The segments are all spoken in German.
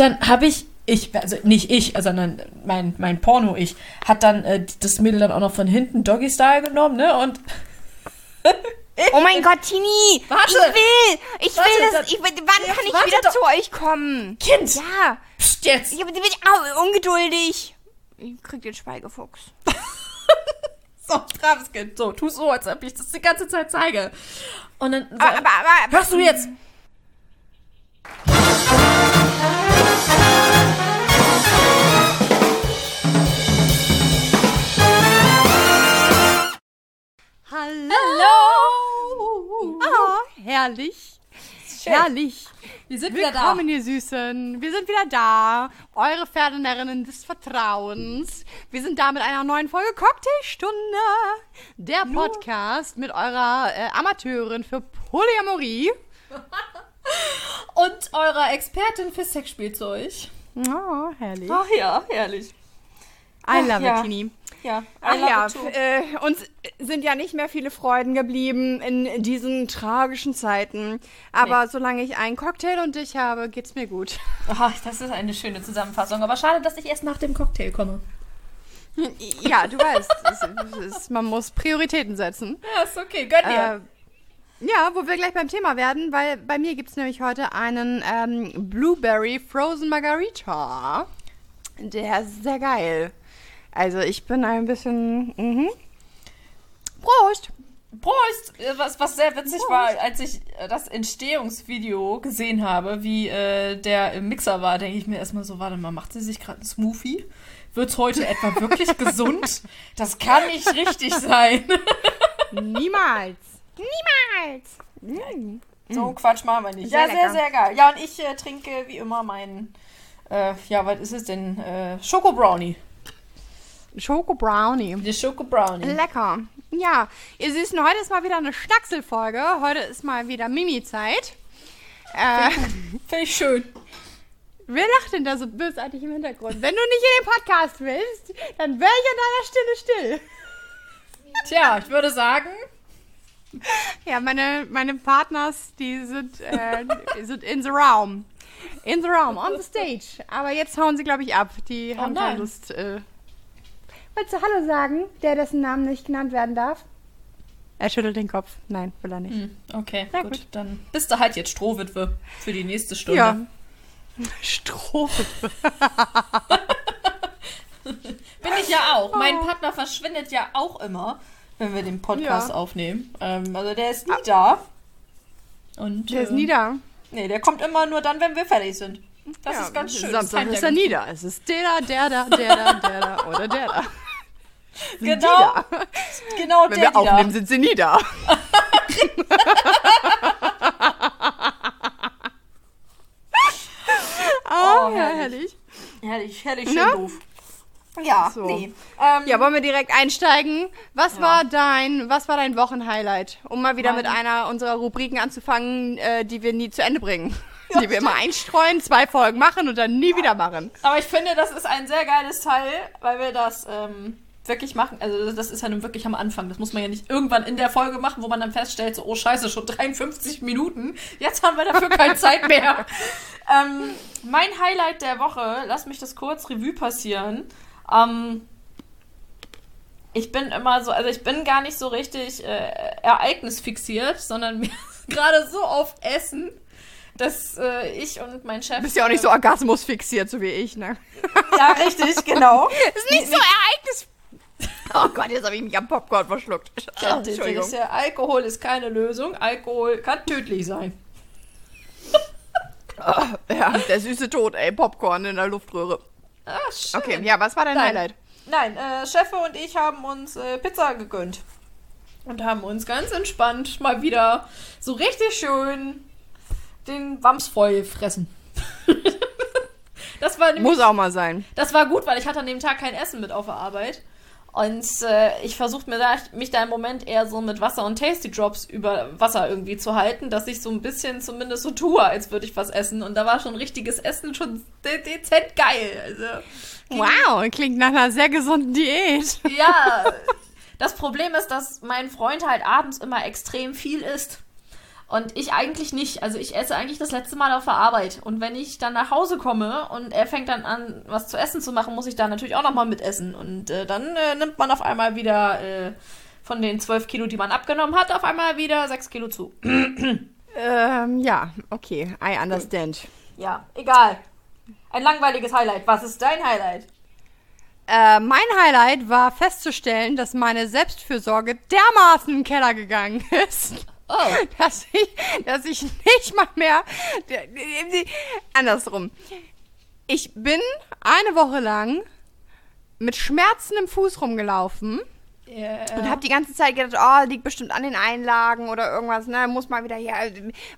dann habe ich, ich, also nicht ich, sondern mein, mein Porno-Ich, hat dann äh, das Mädel dann auch noch von hinten Doggy-Style genommen, ne? Und Oh mein Gott, Tini! Warte. Ich will! Ich Warte, will das! Ich, will- wann kann ich wieder doch. zu euch kommen? Kind! Ja! Psst, jetzt! Ich bin au, ungeduldig! Ich krieg den Schweigefuchs. So, braves Kind. So, tu so, als ob ich das die ganze Zeit zeige. Und dann. Aber, aber, aber, hörst du jetzt? Hallo! Oh, herrlich. Herrlich. Wir sind Willkommen, ihr Süßen. Wir sind wieder da. Eure Pferdenerinnen des Vertrauens. Wir sind da mit einer neuen Folge Cocktailstunde. Der Podcast mit eurer äh, Amateurin für Polyamorie. Und eurer Expertin für Sexspielzeug. Oh, herrlich. Ach ja, herrlich. I love ja. it, Tini. Ja, Ach ja, äh, uns sind ja nicht mehr viele Freuden geblieben in diesen tragischen Zeiten. Aber solange ich einen Cocktail und ich habe, geht's mir gut. Ach, das ist eine schöne Zusammenfassung. Aber schade, dass ich erst nach dem Cocktail komme. Ja, du weißt, es, es ist, man muss Prioritäten setzen. Ja, ist okay. Gönn dir. Äh, ja, wo wir gleich beim Thema werden, weil bei mir gibt es nämlich heute einen ähm, Blueberry Frozen Margarita. Der ist sehr geil. Also ich bin ein bisschen. Mhm. Prost! Prost! Äh, Was, was sehr witzig war, als ich äh, das Entstehungsvideo gesehen habe, wie äh, der im Mixer war, denke ich mir erstmal so, warte mal, macht sie sich gerade einen Smoothie? Wird's heute etwa wirklich gesund? Das kann nicht richtig sein. Niemals! niemals. So einen Quatsch machen wir nicht. Sehr ja, sehr, lecker. sehr geil. Ja, und ich äh, trinke wie immer meinen, äh, ja, was ist es denn? Äh, Schoko Brownie. Schoko Brownie. Die Schoko Brownie. Lecker. Ja, ihr Süßen, heute ist mal wieder eine Schnackselfolge. Heute ist mal wieder Mimi-Zeit. Äh, Finde ich schön. wer lacht denn da so bösartig im Hintergrund? Wenn du nicht in den Podcast willst, dann wäre ich an deiner Stelle still. Tja, ich würde sagen, Ja, meine, meine Partners, die sind, äh, sind in the room. In the room, on the stage. Aber jetzt hauen sie, glaube ich, ab. Die haben nein. keine Lust. Äh. Wolltest du Hallo sagen, der dessen Namen nicht genannt werden darf? Er schüttelt den Kopf. Nein, will er nicht. hm, okay, gut. gut. Dann bist du halt jetzt Strohwitwe für die nächste Stunde. Ja. Strophe. Bin ich ja auch. Mein Partner verschwindet ja auch immer, wenn wir den Podcast Ja. aufnehmen. Ähm, also der ist nie da. Und, Der ist äh, nie da. Nee, der kommt immer nur dann, wenn wir fertig sind. Das ist ganz schön. Samstag ist ja er nie da. Es ist der da, der da, der da, der da oder der da. Sind Genau? Genau, Wenn der wir aufnehmen, da. sind sie nie da. oh, ja, herrlich. Herrlich, herrlich, schön Na? doof. Ja, So. nee. Ähm, Ja, wollen wir direkt einsteigen? Was Ja. war dein, was war dein Wochenhighlight? Um mal wieder Mein- mit einer unserer Rubriken anzufangen, äh, die wir nie zu Ende bringen. die wir immer einstreuen, zwei Folgen machen und dann nie wieder machen. Aber ich finde, das ist ein sehr geiles Teil, weil wir das ähm, wirklich machen. Also das ist ja nun wirklich am Anfang. Das muss man ja nicht irgendwann in der Folge machen, wo man dann feststellt, so, oh scheiße, schon 53 Minuten. Jetzt haben wir dafür keine Zeit mehr. ähm, mein Highlight der Woche, lass mich das kurz Revue passieren. Ähm, ich bin immer so, also ich bin gar nicht so richtig äh, ereignisfixiert, sondern mir gerade so auf Essen, dass äh, ich und mein Chef. Du bist ja auch nicht so Orgasmus fixiert, so wie ich, ne? Ja, richtig, genau. Ist nicht so Ereignis. Oh Gott, jetzt habe ich mich am Popcorn verschluckt. Das Entschuldigung. ist ja, Alkohol ist keine Lösung. Alkohol kann tödlich sein. Ja, der süße Tod, ey, Popcorn in der Luftröhre. Ah, schön. Okay, ja, was war dein Nein. Highlight? Nein, äh, Chefe und ich haben uns äh, Pizza gegönnt. Und haben uns ganz entspannt mal wieder so richtig schön den Wams voll gefressen. das war nämlich Muss auch mal sein. Das war gut, weil ich hatte an dem Tag kein Essen mit auf der Arbeit. Und äh, ich versuche mir da, mich da im Moment eher so mit Wasser und Tasty Drops über Wasser irgendwie zu halten, dass ich so ein bisschen zumindest so tue, als würde ich was essen. Und da war schon richtiges Essen schon de dezent geil. Also, Wow, klingt nach einer sehr gesunden Diät. ja, das Problem ist, dass mein Freund halt abends immer extrem viel isst. Und ich eigentlich nicht. Also ich esse eigentlich das letzte Mal auf der Arbeit. Und wenn ich dann nach Hause komme und er fängt dann an, was zu essen zu machen, muss ich da natürlich auch nochmal mitessen. Und äh, dann äh, nimmt man auf einmal wieder äh, von den 12 Kilo, die man abgenommen hat, auf einmal wieder 6 Kilo zu. Ähm, ja, okay, I understand. Ja, egal. Ein langweiliges Highlight. Was ist dein Highlight? Äh, mein Highlight war festzustellen, dass meine Selbstfürsorge dermaßen in den Keller gegangen ist. Oh. Dass ich, dass ich nicht mal mehr. Andersrum. Ich bin eine Woche lang mit Schmerzen im Fuß rumgelaufen und habe die ganze Zeit gedacht, oh, liegt bestimmt an den Einlagen oder irgendwas, ne, muss mal wieder hier,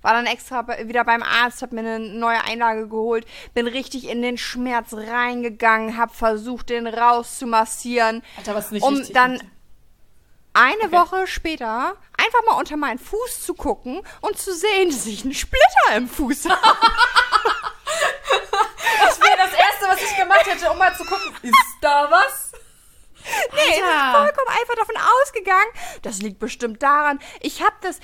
war dann extra wieder beim Arzt, hab mir eine neue Einlage geholt, bin richtig in den Schmerz reingegangen, hab versucht, den rauszumassieren, Alter, was nicht um richtig dann. Eine Okay. Woche später einfach mal unter meinen Fuß zu gucken und zu sehen, dass ich einen Splitter im Fuß habe. Das wäre das Erste, was ich gemacht hätte, um mal zu gucken, ist da was? Nee, ich bin vollkommen einfach davon ausgegangen, das liegt bestimmt daran. Ich hab das,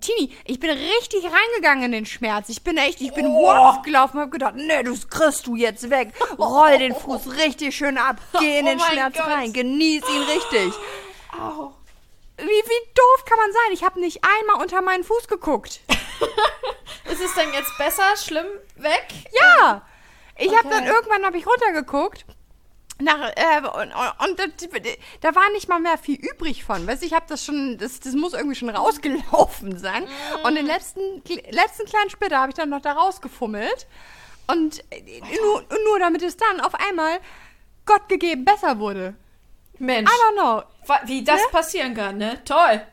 Tini, ich bin richtig reingegangen in den Schmerz. Ich bin echt, ich bin Oh. Warf gelaufen, hab gedacht, nee, das kriegst du jetzt weg. Roll den Fuß richtig schön ab, geh in Oh den mein Schmerz Gott. rein, genieß ihn richtig. Au. Wie, wie doof kann man sein? Ich habe nicht einmal unter meinen Fuß geguckt. Ist es denn jetzt besser, schlimm, weg? Ja, ich habe Okay. dann irgendwann habe ich runtergeguckt. Nach, äh, und und das, da war nicht mal mehr viel übrig von. Weißt du, ich habe das schon, das, das muss irgendwie schon rausgelaufen sein. Und den letzten, letzten kleinen Splitter habe ich dann noch da rausgefummelt. Und äh, nur, nur damit es dann auf einmal Gott gegeben besser wurde. Mensch, I don't know. wie das Ne? passieren kann, ne? Toll.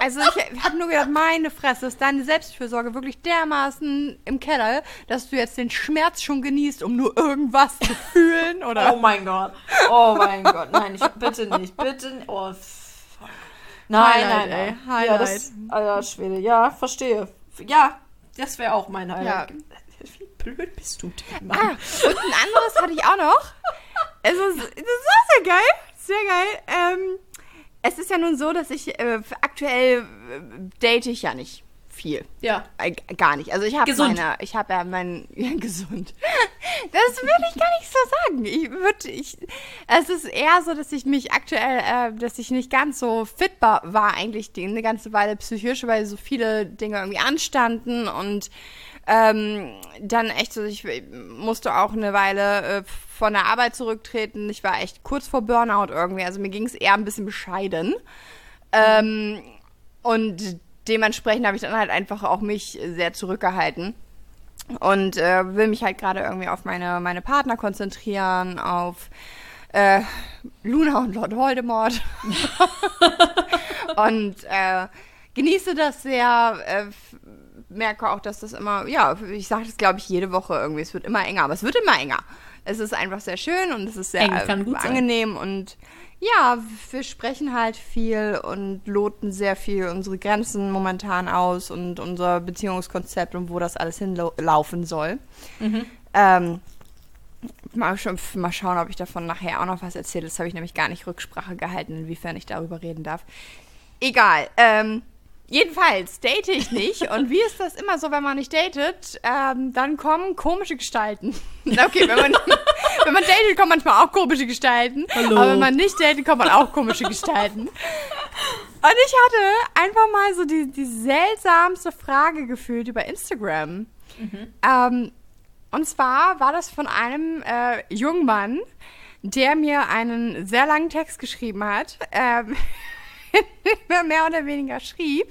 Also ich habe nur gedacht, meine Fresse, ist deine Selbstfürsorge wirklich dermaßen im Keller, dass du jetzt den Schmerz schon genießt, um nur irgendwas zu fühlen? Oder? Oh mein Gott. Oh mein Gott. Nein, ich, bitte nicht. Bitte nicht. Oh, fuck. Nein, Highlight, nein, nein. Highlight. Ja, das, Alter Schwede. Ja, verstehe. Ja, das wäre auch mein Highlight. Wie blöd bist du denn, Mann? Ah, und ein anderes hatte ich auch noch. Es ist, das ist sehr geil. Sehr geil. Ähm, es ist ja nun so, dass ich äh, aktuell äh, date ich ja nicht viel. Ja. Äh, gar nicht. Also ich habe meine, ich habe ja mein ja, gesund. Das würde ich gar nicht so sagen. Ich würde, ich, es ist eher so, dass ich mich aktuell, äh, dass ich nicht ganz so fit war, war eigentlich die, eine ganze Weile psychisch, weil so viele Dinge irgendwie anstanden und ähm, dann echt so, ich musste auch eine Weile äh, von der Arbeit zurücktreten. Ich war echt kurz vor Burnout irgendwie. Also mir ging es eher ein bisschen bescheiden. Ähm, und dementsprechend habe ich dann halt einfach auch mich sehr zurückgehalten. Und äh, will mich halt gerade irgendwie auf meine, meine Partner konzentrieren, auf äh, Luna und Lord Voldemort. und äh, genieße das sehr. Merke auch, dass das immer, ja, ich sage das glaube ich jede Woche irgendwie, es wird immer enger, aber es wird immer enger. Es ist einfach sehr schön und es ist sehr Eng gut sein. angenehm und ja, wir sprechen halt viel und loten sehr viel unsere Grenzen momentan aus und unser Beziehungskonzept und wo das alles hinlaufen soll. Ähm, mal, schon, mal schauen, ob ich davon nachher auch noch was erzähle. Das habe ich nämlich gar nicht Rücksprache gehalten, inwiefern ich darüber reden darf. Egal. Ähm, jedenfalls date ich nicht. Und wie ist das immer so, wenn man nicht datet? Ähm, dann kommen komische Gestalten. Okay, wenn man, wenn man datet, kommen manchmal auch komische Gestalten. Hallo. Aber wenn man nicht datet, kommen man auch komische Gestalten. Und ich hatte einfach mal so die, die seltsamste Frage gefühlt über Instagram. Ähm, und zwar war das von einem äh, jungen Mann, der mir einen sehr langen Text geschrieben hat. Ähm, mehr oder weniger schrieb,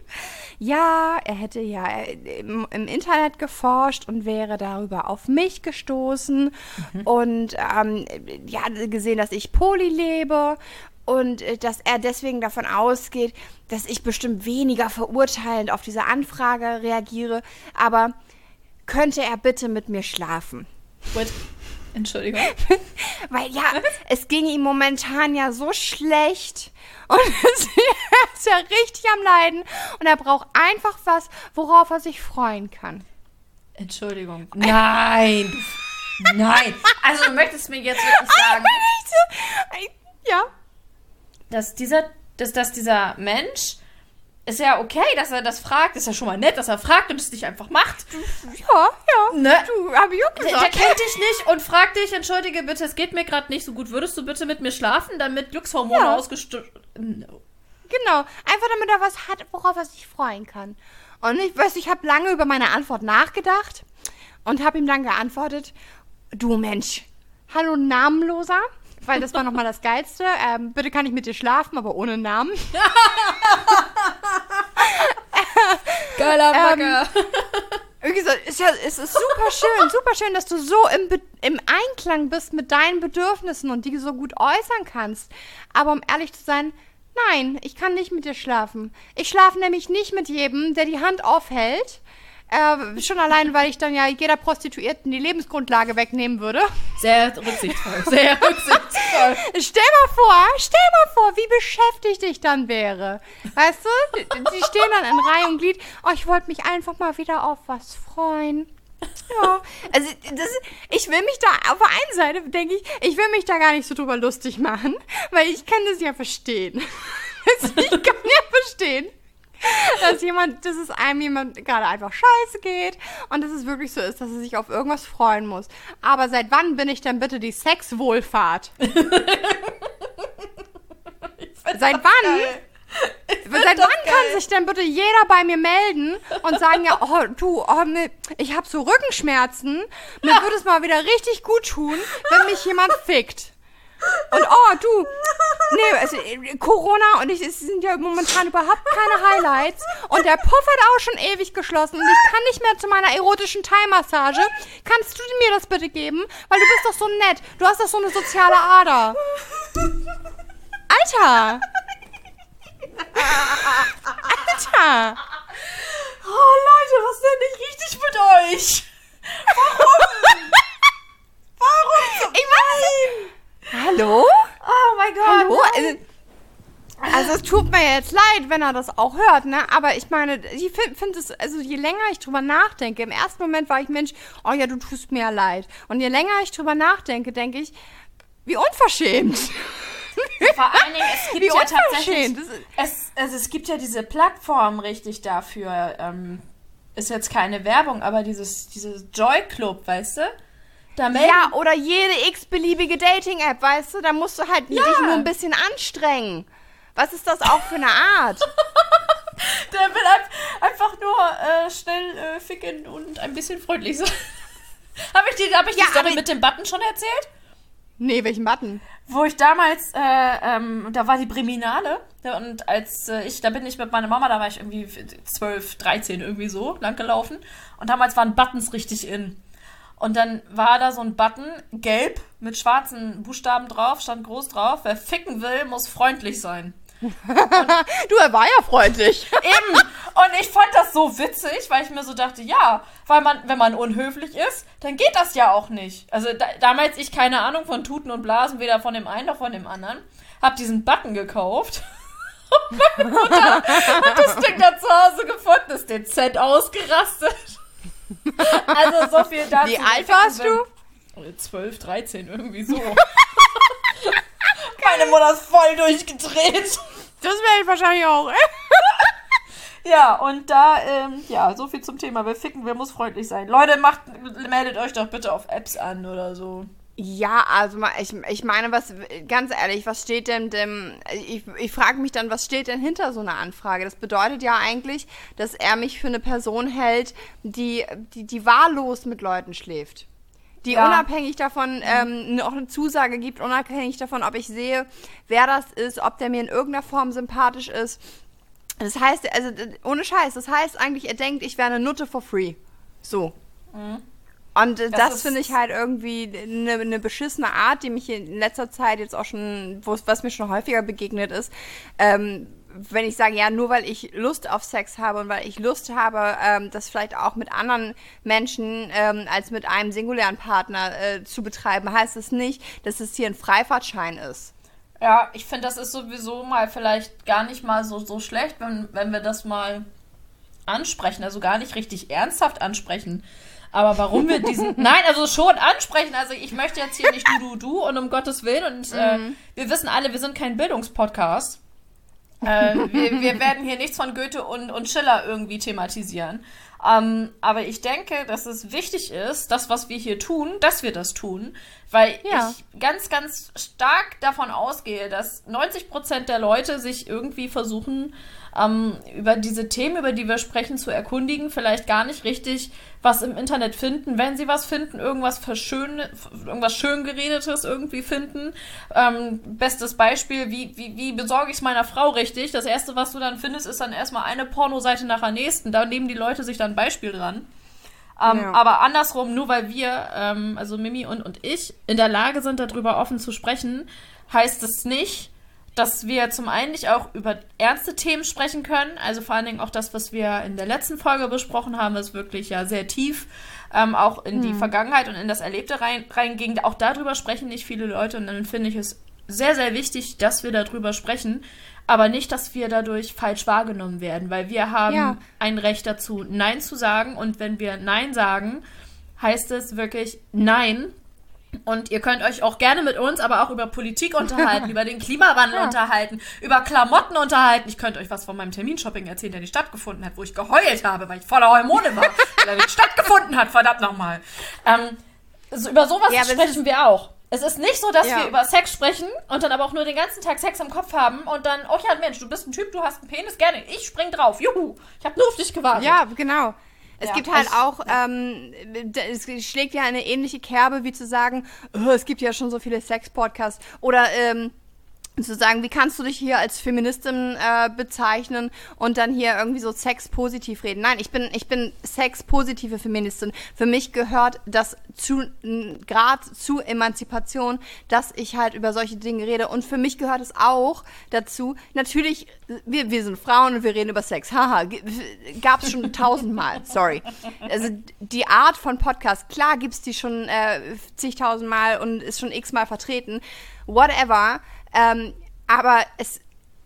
ja, er hätte ja im, im Internet geforscht und wäre darüber auf mich gestoßen und ähm, ja, gesehen, dass ich Poly lebe und äh, dass er deswegen davon ausgeht, dass ich bestimmt weniger verurteilend auf diese Anfrage reagiere, aber könnte er bitte mit mir schlafen? Gut. Entschuldigung. Weil ja, es ging ihm momentan ja so schlecht. Und es ist ja richtig am Leiden. Und er braucht einfach was, worauf er sich freuen kann. Entschuldigung. Nein. du- Nein. Also du möchtest mir jetzt wirklich sagen, so, ja. dass dieser, dass, dass dieser Mensch ist ja okay, dass er das fragt. Ist ja schon mal nett, dass er fragt und es nicht einfach macht. Ja, ja. Ne? Du, hab ich auch Der, der gesagt. kennt dich nicht und fragt dich, entschuldige bitte, es geht mir gerade nicht so gut. Würdest du bitte mit mir schlafen, damit Glückshormone Ja. ausgestoßen... No. Genau, einfach damit er was hat, worauf er sich freuen kann. Und ich weiß, ich habe lange über meine Antwort nachgedacht und habe ihm dann geantwortet, du Mensch, hallo Namenloser, weil das war nochmal das Geilste. Ähm, bitte kann ich mit dir schlafen, aber ohne Namen. Geiler Ähm, Bagger. Wie gesagt, ist ja, es ist super schön, super schön, dass du so im, im Einklang bist mit deinen Bedürfnissen und die so gut äußern kannst. Aber um ehrlich zu sein, nein, ich kann nicht mit dir schlafen. Ich schlafe nämlich nicht mit jedem, der die Hand aufhält. Äh, schon allein, weil ich dann ja jeder Prostituierten die Lebensgrundlage wegnehmen würde. Sehr rücksichtsvoll. Sehr rücksichtsvoll. Stell mal vor, stell mal vor, wie beschäftigt ich dann wäre. Weißt du? Die, die stehen dann in Reihe und Glied. Oh, ich wollte mich einfach mal wieder auf was freuen. Ja, also das, ich will mich da, auf der einen Seite denke ich, ich will mich da gar nicht so drüber lustig machen, weil ich kann das ja verstehen. Ich kann ja verstehen, dass jemand, dass es einem jemand gerade einfach scheiße geht und dass es wirklich so ist, dass er sich auf irgendwas freuen muss. Aber seit wann bin ich denn bitte die Sexwohlfahrt? Seit wann? Seit wann kann sich denn bitte jeder bei mir melden und sagen, ja, oh, du, oh, mir- ich habe so Rückenschmerzen, mir würde es mal wieder richtig gut tun, wenn mich jemand fickt. Und oh, du, nee, also, Corona und ich, es sind ja momentan überhaupt keine Highlights und der Puff hat auch schon ewig geschlossen und ich kann nicht mehr zu meiner erotischen Thai-Massage. Kannst du mir das bitte geben? Weil du bist doch so nett. Du hast doch so eine soziale Ader. Alter! Alter! Oh, Leute, was denn nicht richtig mit euch? Ich weiß Hallo? Oh mein Gott. Hallo? Also, also es tut mir jetzt leid, wenn er das auch hört, ne? Aber ich meine, ich finde find es, also je länger ich drüber nachdenke, im ersten Moment war ich Mensch, oh ja, du tust mir ja leid. Und je länger ich drüber nachdenke, denke ich, wie unverschämt. Vor allen Dingen, es gibt Wie ja tatsächlich... Es, also es gibt ja diese Plattform richtig dafür. Ähm, ist jetzt keine Werbung, aber dieses, dieses Joy Club, weißt du? Ja, oder jede x-beliebige Dating-App, weißt du? Da musst du halt dich nur ein bisschen anstrengen. Was ist das auch für eine Art? Der will ein- einfach nur äh, schnell äh, ficken und ein bisschen freundlich sein. Habe ich, die, hab ich Ja, die Story mit dem Button schon erzählt? nee, welchen Button? Wo ich damals, äh, ähm, da war die Breminale und als äh, ich, da bin ich mit meiner Mama, da war ich irgendwie 12, 13 irgendwie so lang gelaufen und damals waren Buttons richtig in. Und dann war da so ein Button, gelb, mit schwarzen Buchstaben drauf, stand groß drauf, wer ficken will, muss freundlich sein. Du, er war ja freundlich. Eben. Und ich fand das so witzig, weil ich mir so dachte, ja, weil man, wenn man unhöflich ist, dann geht das ja auch nicht. Also da, damals ich keine Ahnung von Tuten und Blasen, weder von dem einen noch von dem anderen, hab diesen Button gekauft. Und meine Mutter hat das Ding da zu Hause gefunden, ist dezent ausgerastet. Also so viel dazu. Wie alt warst du? 12, 13, irgendwie so. Meine Mutter ist voll durchgedreht. Das wäre ich wahrscheinlich auch. Ja, und da, ähm, ja, so viel zum Thema. Wer ficken will, muss freundlich sein. Leute, macht, meldet euch doch bitte auf Apps an oder so. Ja, also ich, ich meine, was, ganz ehrlich, was steht denn dem, ich, ich frage mich dann, was steht denn hinter so einer Anfrage? Das bedeutet ja eigentlich, dass er mich für eine Person hält, die, die, die wahllos mit Leuten schläft. Die Ja. unabhängig davon ähm, noch eine Zusage gibt, unabhängig davon, ob ich sehe, wer das ist, ob der mir in irgendeiner Form sympathisch ist. Das heißt, also ohne Scheiß, das heißt eigentlich, er denkt, ich wäre eine Nutte for free. So. Und Das das, finde ich halt irgendwie eine, eine beschissene Art, die mich in letzter Zeit jetzt auch schon, was mir schon häufiger begegnet ist. Ähm, wenn ich sage, ja, nur weil ich Lust auf Sex habe und weil ich Lust habe, ähm, das vielleicht auch mit anderen Menschen ähm, als mit einem singulären Partner äh, zu betreiben, heißt es nicht, dass es hier ein Freifahrtschein ist. Ja, ich finde, das ist sowieso mal vielleicht gar nicht mal so, so schlecht, wenn, wenn wir das mal ansprechen. Also gar nicht richtig ernsthaft ansprechen. Aber warum wir diesen. Nein, also schon ansprechen. Also ich möchte jetzt hier nicht du, du, du und um Gottes Willen. Und äh, wir wissen alle, wir sind kein Bildungspodcast. äh, wir, wir, werden hier nichts von Goethe und, und Schiller irgendwie thematisieren. Ähm, aber ich denke, dass es wichtig ist, das, was wir hier tun, dass wir das tun, weil ja. ich ganz, ganz stark davon ausgehe, dass 90 Prozent der Leute sich irgendwie versuchen, ähm, über diese Themen, über die wir sprechen, zu erkundigen, vielleicht gar nicht richtig was im Internet finden. Wenn sie was finden, irgendwas verschön, irgendwas schöngeredetes irgendwie finden. Ähm, bestes Beispiel, wie, wie, wie besorge ich es meiner Frau richtig? Das erste, was du dann findest, ist dann erstmal eine Pornoseite nach der nächsten. Da nehmen die Leute sich dann ein Beispiel dran. Ähm, ja. Aber andersrum, nur weil wir, ähm, also Mimi und, und ich, in der Lage sind, darüber offen zu sprechen, heißt es nicht, dass wir zum einen nicht auch über ernste Themen sprechen können. Also vor allen Dingen auch das, was wir in der letzten Folge besprochen haben, ist wirklich ja sehr tief ähm, auch in die hm. Vergangenheit und in das Erlebte rein, reinging. Auch darüber sprechen nicht viele Leute und dann finde ich es sehr, sehr wichtig, dass wir darüber sprechen, aber nicht, dass wir dadurch falsch wahrgenommen werden, weil wir haben ja. ein Recht dazu, Nein zu sagen und wenn wir Nein sagen, heißt es wirklich Nein und ihr könnt euch auch gerne mit uns, aber auch über Politik unterhalten, über den Klimawandel ja. unterhalten, über Klamotten unterhalten. Ich könnte euch was von meinem Terminshopping erzählen, der nicht stattgefunden hat, wo ich geheult habe, weil ich voller Hormone war, weil er nicht stattgefunden hat, verdammt nochmal. Ähm, so, über sowas ja, sprechen wir auch. Es ist nicht so, dass ja. wir über Sex sprechen und dann aber auch nur den ganzen Tag Sex im Kopf haben und dann, oh ja, Mensch, du bist ein Typ, du hast einen Penis, gerne, ich spring drauf, juhu, ich habe nur auf dich gewartet. Ja, genau. Es ja, gibt halt ich, auch, ähm, es schlägt ja eine ähnliche Kerbe, wie zu sagen, oh, es gibt ja schon so viele Sex-Podcasts. Oder ähm, zu sagen, wie kannst du dich hier als Feministin äh, bezeichnen und dann hier irgendwie so sexpositiv reden. Nein, ich bin ich bin sexpositive Feministin. Für mich gehört das zu Grad zu Emanzipation, dass ich halt über solche Dinge rede und für mich gehört es auch dazu. Natürlich, wir wir sind Frauen und wir reden über Sex. Haha, gab es schon tausendmal. Sorry. Also die Art von Podcast, klar gibt's die schon äh, zigtausendmal und ist schon x-mal vertreten. Whatever ähm, aber es,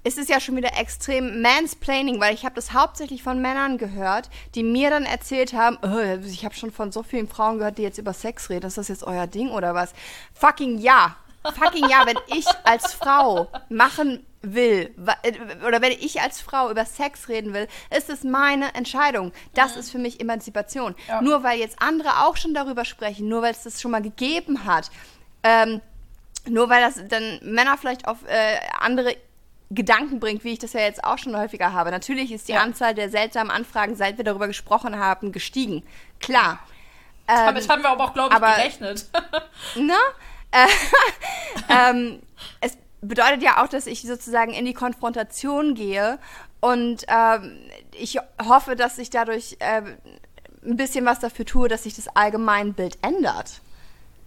es ist ja schon wieder extrem Mansplaining, weil ich habe das hauptsächlich von Männern gehört, die mir dann erzählt haben, oh, ich habe schon von so vielen Frauen gehört, die jetzt über Sex reden. Ist das jetzt euer Ding oder was? Fucking ja. Fucking ja, wenn ich als Frau machen will äh, oder wenn ich als Frau über Sex reden will, ist es meine Entscheidung. Das mhm. ist für mich Emanzipation. Ja. Nur weil jetzt andere auch schon darüber sprechen, nur weil es das schon mal gegeben hat, ähm, nur weil das dann Männer vielleicht auf äh, andere Gedanken bringt, wie ich das ja jetzt auch schon häufiger habe. Natürlich ist die ja. Anzahl der seltsamen Anfragen, seit wir darüber gesprochen haben, gestiegen. Klar. Ähm, Damit haben wir aber auch, glaube ich, aber, gerechnet. ne? Äh, ähm, es bedeutet ja auch, dass ich sozusagen in die Konfrontation gehe und ähm, ich hoffe, dass ich dadurch äh, ein bisschen was dafür tue, dass sich das Allgemeinbild ändert.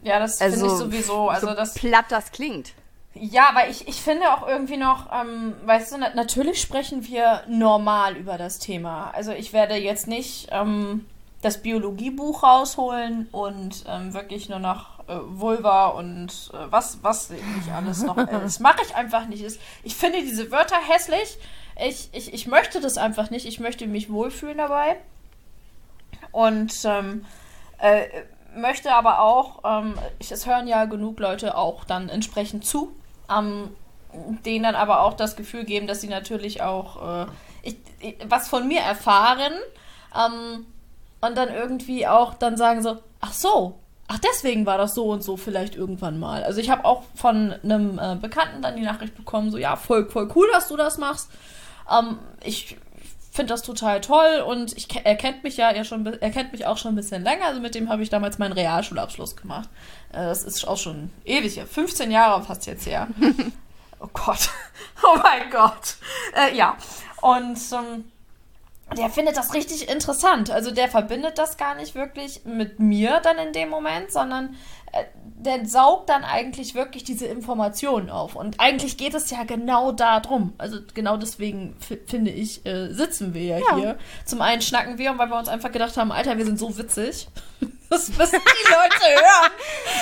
Ja, das also, finde ich sowieso. Also so das platt das klingt. Ja, weil ich, ich finde auch irgendwie noch, ähm, weißt du, na natürlich sprechen wir normal über das Thema. Also ich werde jetzt nicht ähm, das Biologiebuch rausholen und ähm, wirklich nur noch äh, Vulva und äh, was, was nicht alles noch. Äh, das mache ich einfach nicht. Ich finde diese Wörter hässlich. Ich, ich, ich möchte das einfach nicht. Ich möchte mich wohlfühlen dabei. Und ähm, äh, möchte aber auch, ähm, es hören ja genug Leute auch dann entsprechend zu, ähm, denen dann aber auch das Gefühl geben, dass sie natürlich auch äh, ich, ich, was von mir erfahren ähm, und dann irgendwie auch dann sagen so, ach so, ach deswegen war das so und so vielleicht irgendwann mal. Also ich habe auch von einem äh, Bekannten dann die Nachricht bekommen, so ja, voll, voll cool, dass du das machst. Ähm, ich finde das total toll und ich, er kennt mich ja er schon, er kennt mich auch schon ein bisschen länger. Also mit dem habe ich damals meinen Realschulabschluss gemacht. Äh, das ist auch schon ewig, 15 Jahre fast jetzt her. oh Gott, oh mein Gott. Äh, ja, und ähm, der findet das richtig interessant. Also der verbindet das gar nicht wirklich mit mir dann in dem Moment, sondern äh, der saugt dann eigentlich wirklich diese Informationen auf. Und eigentlich geht es ja genau darum. Also genau deswegen finde ich, äh, sitzen wir ja, ja, hier. Zum einen schnacken wir, weil wir uns einfach gedacht haben, Alter, wir sind so witzig. Das müssen die Leute hören.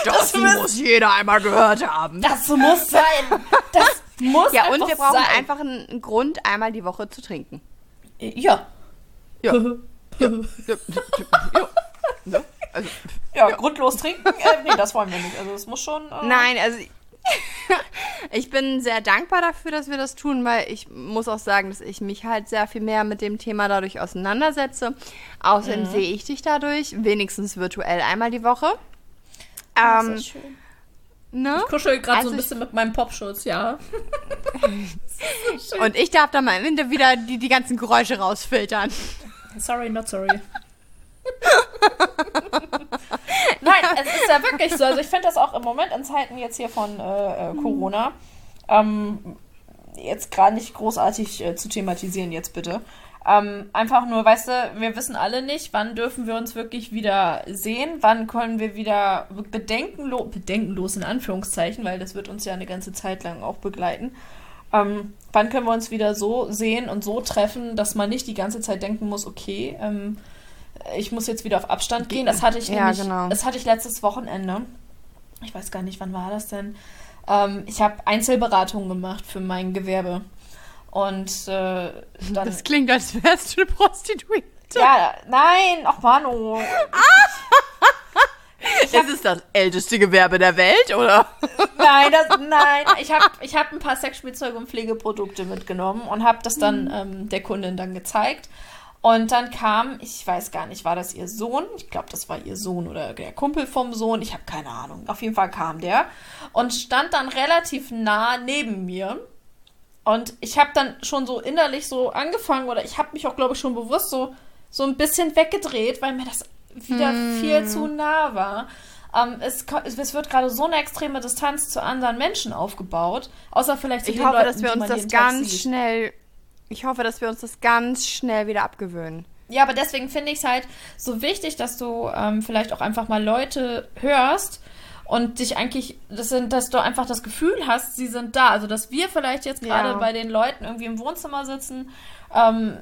Das, das muss jeder einmal gehört haben. Das muss sein. Das muss Ja, und wir brauchen sein. einfach einen Grund, einmal die Woche zu trinken. Ja. Ja. ja. ja. ja. Also, ja, ja, grundlos trinken, äh, nee, das wollen wir nicht. Also es muss schon. Äh Nein, also ich bin sehr dankbar dafür, dass wir das tun, weil ich muss auch sagen, dass ich mich halt sehr viel mehr mit dem Thema dadurch auseinandersetze. Außerdem Mhm. sehe ich dich dadurch, wenigstens virtuell einmal die Woche. Das Ähm, ist schön. ne? Ich kuschel gerade so Also ein ich- bisschen mit meinem Popschutz, ja. Und ich darf dann mal am Ende wieder die, die ganzen Geräusche rausfiltern. Sorry, not sorry. Nein, es ist ja wirklich so. Also ich finde das auch im Moment in Zeiten jetzt hier von äh, äh, Corona ähm, jetzt gerade nicht großartig äh, zu thematisieren jetzt bitte. Ähm, einfach nur, weißt du, wir wissen alle nicht, wann dürfen wir uns wirklich wieder sehen, wann können wir wieder bedenkenlos, bedenkenlos in Anführungszeichen, weil das wird uns ja eine ganze Zeit lang auch begleiten. Ähm, wann können wir uns wieder so sehen und so treffen, dass man nicht die ganze Zeit denken muss, okay, ähm, ich muss jetzt wieder auf Abstand gehen. Das hatte ich Ja, nämlich, genau. das hatte ich letztes Wochenende. Ich weiß gar nicht, wann war das denn? Ähm, ich habe Einzelberatungen gemacht für mein Gewerbe. Und äh, dann. Das klingt, als wärst du eine Prostituierte. ja, nein, ach Manu. Das ist das älteste Gewerbe der Welt, oder? Nein, das, nein. Ich habe ich hab ein paar Sexspielzeuge und Pflegeprodukte mitgenommen und habe das dann ähm, der Kundin dann gezeigt. Und dann kam, ich weiß gar nicht, war das ihr Sohn? Ich glaube, das war ihr Sohn oder der Kumpel vom Sohn. Ich habe keine Ahnung. Auf jeden Fall kam der und stand dann relativ nah neben mir. Und ich habe dann schon so innerlich so angefangen oder ich habe mich auch, glaube ich, schon bewusst so, so ein bisschen weggedreht, weil mir das wieder viel zu nah war. Ähm, es, es wird gerade so eine extreme Distanz zu anderen Menschen aufgebaut, außer vielleicht zu Ich den hoffe, Leuten, dass wir uns das ganz sieht. schnell. Ich hoffe, dass wir uns das ganz schnell wieder abgewöhnen. Ja, aber deswegen finde ich es halt so wichtig, dass du ähm, vielleicht auch einfach mal Leute hörst und dich eigentlich, das sind, dass du einfach das Gefühl hast, sie sind da. Also, dass wir vielleicht jetzt gerade Ja. bei den Leuten irgendwie im Wohnzimmer sitzen, ähm,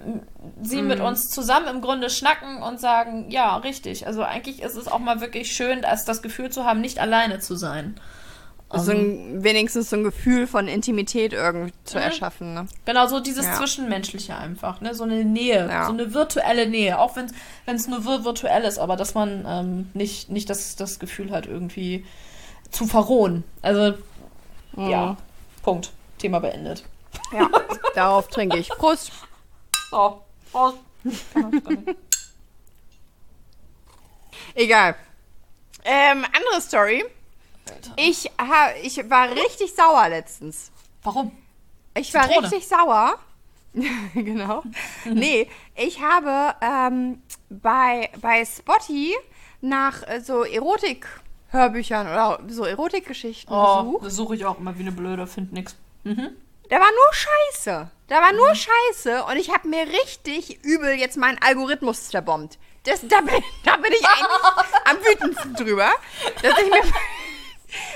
sie mit uns zusammen im Grunde schnacken und sagen, ja, richtig. Also, eigentlich ist es auch mal wirklich schön, als das Gefühl zu haben, nicht alleine zu sein. So ein, wenigstens so ein Gefühl von Intimität irgendwie zu Mhm. erschaffen. Ne? Genau, so dieses Ja. Zwischenmenschliche einfach, ne? So eine Nähe, Ja. so eine virtuelle Nähe, auch wenn es nur vir virtuell ist, aber dass man ähm, nicht, nicht das, das Gefühl hat, irgendwie zu verrohen. Also, ja, Punkt. Thema beendet. Ja, darauf trinke ich. Prost. So, Prost. Egal. Ähm, andere Story. Ich, ha, ich war richtig sauer letztens. Warum? Ich war Zitrone. richtig sauer. genau. Nee, ich habe ähm, bei, bei Spotty nach äh, so Erotik-Hörbüchern oder so Erotikgeschichten Oh, gesucht. das suche ich auch immer wie eine Blöde, find nix. Mhm. Da war nur Scheiße. Da war nur Scheiße und ich habe mir richtig übel jetzt meinen Algorithmus zerbombt. Das, da, bin, da bin ich eigentlich am wütendsten drüber. Dass ich mir.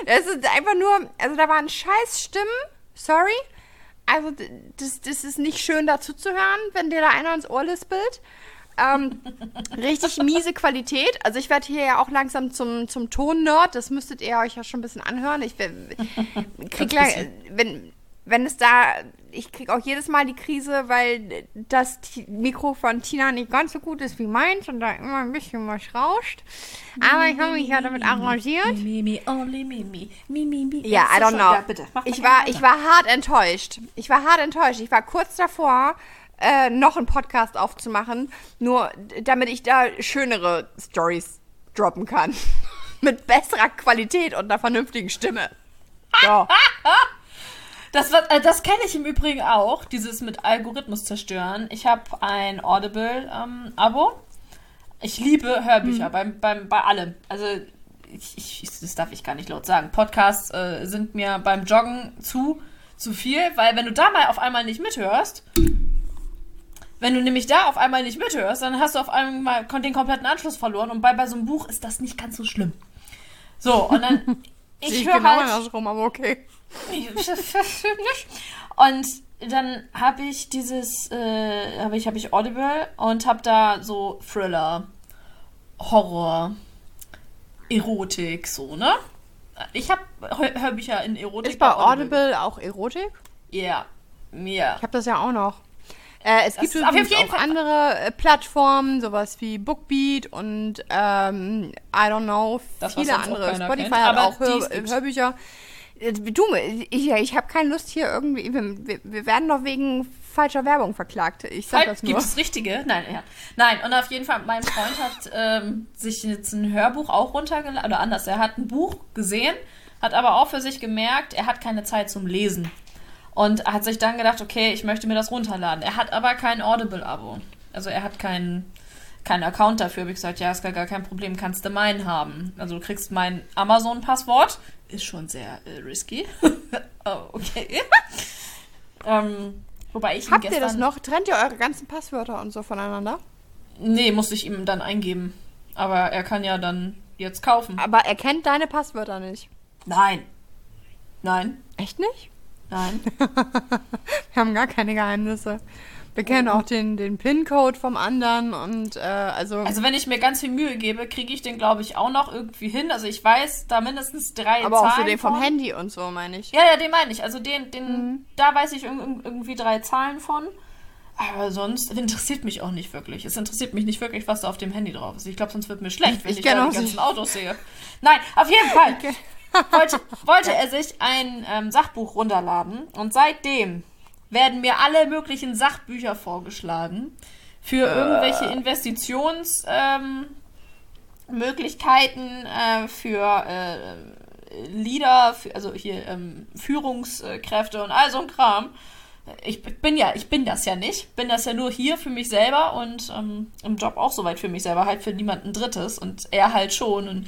Das ist einfach nur. Also da waren scheiß Stimmen. Sorry. Also das, das ist nicht schön dazu zu hören, wenn dir da einer ins Ohr lispelt. Ähm, richtig miese Qualität. Also ich werde hier ja auch langsam zum, zum Ton-Nerd. Das müsstet ihr euch ja schon ein bisschen anhören. Ich krieg lang, bisschen. wenn, wenn es da, ich krieg auch jedes Mal die Krise, weil das Mikro von Tina nicht ganz so gut ist wie meins und da immer ein bisschen was rauscht. Aber ich habe mich ja damit arrangiert. Mimi, only Mimi. Mimi, Mimi. Ja, I don't know. Ja, bitte. Mach ich war, ich war hart enttäuscht. Ich war hart enttäuscht. Ich war kurz davor, äh, noch einen Podcast aufzumachen, nur damit ich da schönere Stories droppen kann. Mit besserer Qualität und einer vernünftigen Stimme. So. Das, war- äh, das kenne ich im Übrigen auch, dieses mit Algorithmus zerstören. Ich habe ein Audible-Abo. ich liebe Hörbücher beim, beim, bei allem. Also, ich, ich, das darf ich gar nicht laut sagen. Podcasts äh, sind mir beim Joggen zu, zu viel, weil wenn du da mal auf einmal nicht mithörst, wenn du nämlich da auf einmal nicht mithörst, dann hast du auf einmal den kompletten Anschluss verloren. Und bei, bei so einem Buch ist das nicht ganz so schlimm. So, und dann. Ich ich höre genau halt, andersrum, aber okay. Und dann habe ich dieses, äh, habe ich, habe ich Audible und habe da so Thriller, Horror, Erotik, so, ne? Ich habe Hör Hörbücher in Erotik. Ist bei Audible auch Erotik? Ja, ja. Ich habe das ja auch noch. Äh, es Das gibt übrigens jeden auch Fall- andere äh, Plattformen, sowas wie Bookbeat und ähm, I don't know, Das, viele andere. Spotify kennt, hat aber auch Hör dies gibt's. Äh, du, ich, ich habe keine Lust hier irgendwie. Wir, wir werden doch wegen falscher Werbung verklagt. Ich sag das nur. Gibt es richtige? Nein, ja. Nein, und auf jeden Fall, mein Freund hat ähm, sich jetzt ein Hörbuch auch runtergeladen, oder anders, er hat ein Buch gesehen, hat aber auch für sich gemerkt, er hat keine Zeit zum Lesen. Und hat sich dann gedacht, okay, ich möchte mir das runterladen. Er hat aber kein Audible-Abo. Also er hat keinen keinen Account dafür. Habe ich gesagt, ja, ist gar, gar kein Problem, kannst du meinen haben. Also du kriegst mein Amazon-Passwort. Ist schon sehr äh, risky. oh, okay. ähm, wobei ich Habt ihr das noch? Trennt ihr eure ganzen Passwörter und so voneinander? Nee, musste ich ihm dann eingeben. Aber er kann ja dann jetzt kaufen. Aber er kennt deine Passwörter nicht. Nein. Nein. Echt nicht? Nein. Wir haben gar keine Geheimnisse. Wir kennen auch den, den PIN-Code vom anderen und äh, also. Also wenn ich mir ganz viel Mühe gebe, kriege ich den, glaube ich, auch noch irgendwie hin. Also ich weiß da mindestens drei aber Zahlen auch so den vom von. Handy und so, meine ich. Ja, ja, den meine ich. Also den, den, da weiß ich irg- irgendwie drei Zahlen von. Aber sonst interessiert mich auch nicht wirklich. Es interessiert mich nicht wirklich, was da auf dem Handy drauf ist. Ich glaube, sonst wird mir schlecht, wenn Ich ich, da die ganzen sich- Autos sehe. Nein, auf jeden Fall wollte, wollte er sich ein ähm, Sachbuch runterladen. Und seitdem werden mir alle möglichen Sachbücher vorgeschlagen für irgendwelche Investitions... Ähm, äh, für äh, Leader, für, also hier ähm, Führungskräfte und all so ein Kram. Ich bin ja, ich bin das ja nicht. Bin das ja nur hier für mich selber und ähm, im Job auch soweit für mich selber, halt für niemanden Drittes und er halt schon. Und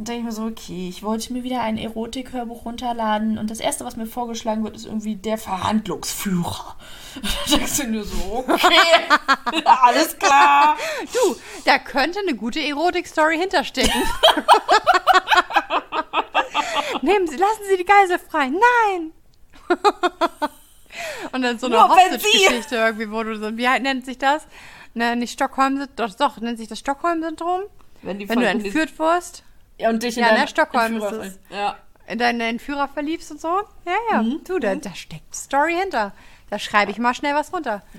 dann denke ich mir so, okay, ich wollte mir wieder ein Erotik-Hörbuch runterladen und das erste, was mir vorgeschlagen wird, ist irgendwie der Verhandlungsführer. Da denkst du nur so, okay, alles klar. Du, da könnte eine gute Erotik-Story hinterstecken. Nehmen Sie, lassen Sie die Geisel frei. Nein! Und dann so eine Hostage-Geschichte irgendwie, wo du so, wie nennt sich das? Ne, nicht Stockholm, doch, doch, nennt sich das Stockholm-Syndrom? Wenn, Wenn du entführt wirst, und dich in Ja, deinen ne, Stockholm Entführer ist es. Ja. in deinen Entführer verliebst und so. Ja, ja. Du, da, da steckt Story hinter. Da schreibe ich mal schnell was runter.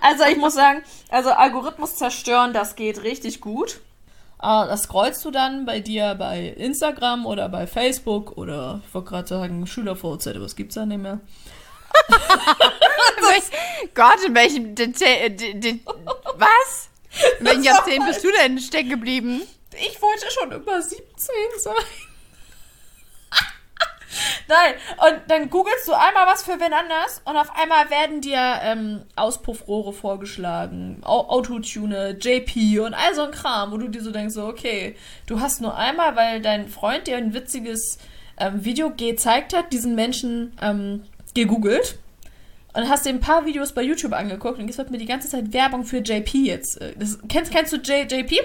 Also ich muss sagen, also Algorithmus zerstören, das geht richtig gut. Ah, Das scrollst du dann bei dir bei Instagram oder bei Facebook oder ich wollte gerade sagen SchülerVZ, es gibt's ja nicht mehr. Gott, in welchem Deta äh, de, de, Was? In welchem Jahrzehnt bist du denn stecken geblieben? Ich wollte schon über 17 sein. Nein, und dann googelst du einmal was für wen anders und auf einmal werden dir ähm, Auspuffrohre vorgeschlagen, Au Autotune, JP und all so ein Kram, wo du dir so denkst, so, okay, du hast nur einmal, weil dein Freund dir ein witziges ähm, Video gezeigt hat, diesen Menschen ähm, gegoogelt und hast dir ein paar Videos bei YouTube angeguckt und es wird mir die ganze Zeit Werbung für JP jetzt. äh, Das, kennst, kennst du J, JP?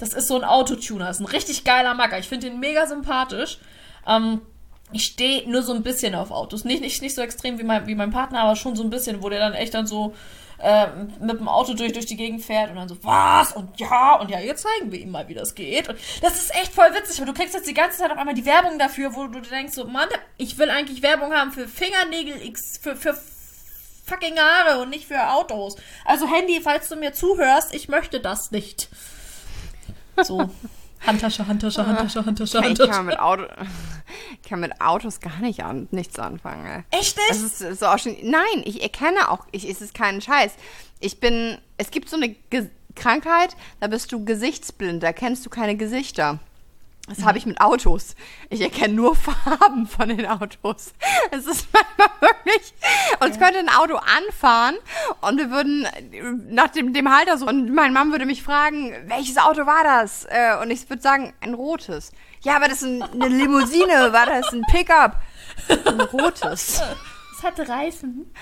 Das ist so ein Autotuner, das ist ein richtig geiler Macker. Ich finde den mega sympathisch. Ähm, ich stehe nur so ein bisschen auf Autos. Nicht, nicht, nicht so extrem wie mein, wie mein Partner, aber schon so ein bisschen, wo der dann echt dann so ähm, mit dem Auto durch, durch die Gegend fährt und dann so, was? Und ja, und ja, jetzt zeigen wir ihm mal, wie das geht. Und das ist echt voll witzig, weil du kriegst jetzt die ganze Zeit auf einmal die Werbung dafür, wo du denkst so, Mann, ich will eigentlich Werbung haben für Fingernägel, für, für fucking Haare und nicht für Autos. Also Handy, falls du mir zuhörst, ich möchte das nicht. So. Handtasche, Handtasche, Handtasche, Handtasche, Ich Handtasche. kann mit, Auto, ich kann mit Autos gar nicht an, nichts anfangen. ey. Echt nicht? Das ist so auch schon. Nein, ich erkenne auch, ich, es ist kein Scheiß. Ich bin, es gibt so eine Ge Krankheit, da bist du gesichtsblind, da kennst du keine Gesichter. Das habe ich mit Autos. Ich erkenne nur Farben von den Autos. Es ist manchmal wirklich. Uns könnte ein Auto anfahren und wir würden nach dem, dem Halter so. Und mein Mann würde mich fragen, welches Auto war das? Äh, Und ich würde sagen, ein rotes. Ja, aber das ist ein, eine Limousine. War das ein Pickup? Ein rotes. Es hatte Reifen.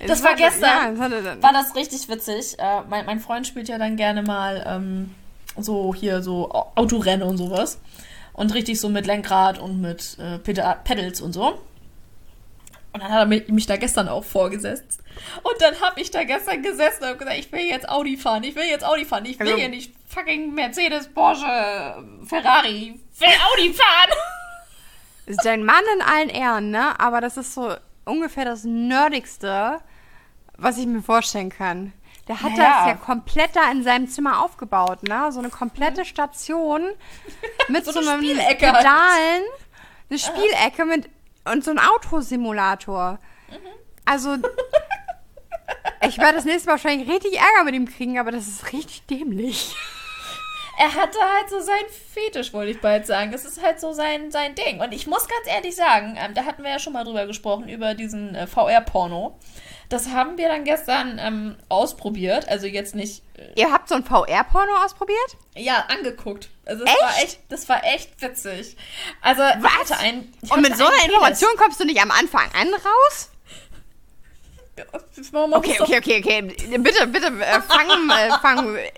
Es Das war hatte- gestern. Ja, das. War das richtig witzig. Äh, mein, mein Freund spielt ja dann gerne mal ähm, so hier so Au- Autorennen und sowas. Und richtig so mit Lenkrad und mit äh, Peda- Pedals und so. Und dann hat er mich, mich da gestern auch vorgesetzt. Und dann habe ich da gestern gesessen und gesagt, ich will jetzt Audi fahren, ich will jetzt Audi fahren, ich will Also- hier nicht fucking Mercedes, Porsche, Ferrari, ich will Audi fahren. Ist dein Mann in allen Ehren, ne? Aber das ist so ungefähr das Nerdigste, was ich mir vorstellen kann. Der hat Naja. das ja komplett da in seinem Zimmer aufgebaut, ne? So eine komplette Station mit So so, eine einem Spielecke halt. Pedalen eine Spielecke mit und so ein Autosimulator. Also, ich werde das nächste Mal wahrscheinlich richtig Ärger mit ihm kriegen, aber das ist richtig dämlich. er hatte halt so sein Fetisch, wollte ich bald sagen. Das ist halt so sein, sein Ding. Und ich muss ganz ehrlich sagen, ähm, da hatten wir ja schon mal drüber gesprochen, über diesen äh, VR-Porno. Das haben wir dann gestern ähm, ausprobiert. Also jetzt nicht. Äh, Ihr habt so ein VR-Porno ausprobiert? ja, angeguckt. Also es war echt, das war echt witzig. Also ich Was? hatte ein, ich Und mit so einer Penis. Information kommst du nicht am Anfang an raus? Okay, okay, okay, okay. Bitte, bitte, äh, fang, äh, fang äh,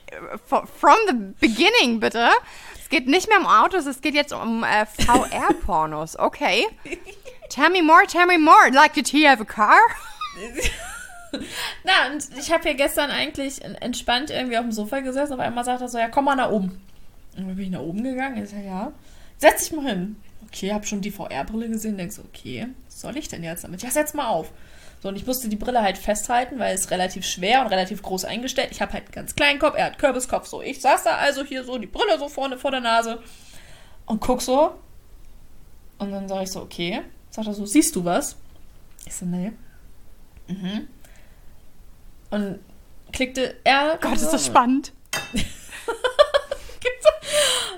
from the beginning, bitte. Es geht nicht mehr um Autos, es geht jetzt um äh, VR-Pornos. Okay. Tell me more, tell me more. Like, did he have a car? Na, und ich habe hier gestern eigentlich entspannt irgendwie auf dem Sofa gesessen. Auf einmal sagt er so, ja, komm mal nach oben. Und dann bin ich nach oben gegangen. Ich sag, ja, setz dich mal hin. Okay, hab schon die VR-Brille gesehen. Denk so, okay, was soll ich denn jetzt damit? Ja, setz mal auf. So, und ich musste die Brille halt festhalten, weil es relativ schwer und relativ groß eingestellt. Ich habe halt einen ganz kleinen Kopf, er hat Kürbiskopf. So, ich saß da also hier so, die Brille so vorne vor der Nase und guck so. Und dann sage ich so, okay. Sagt er so, siehst du was? Ich so, nee. Mhm. Und klickte er. Gott, ist das spannend.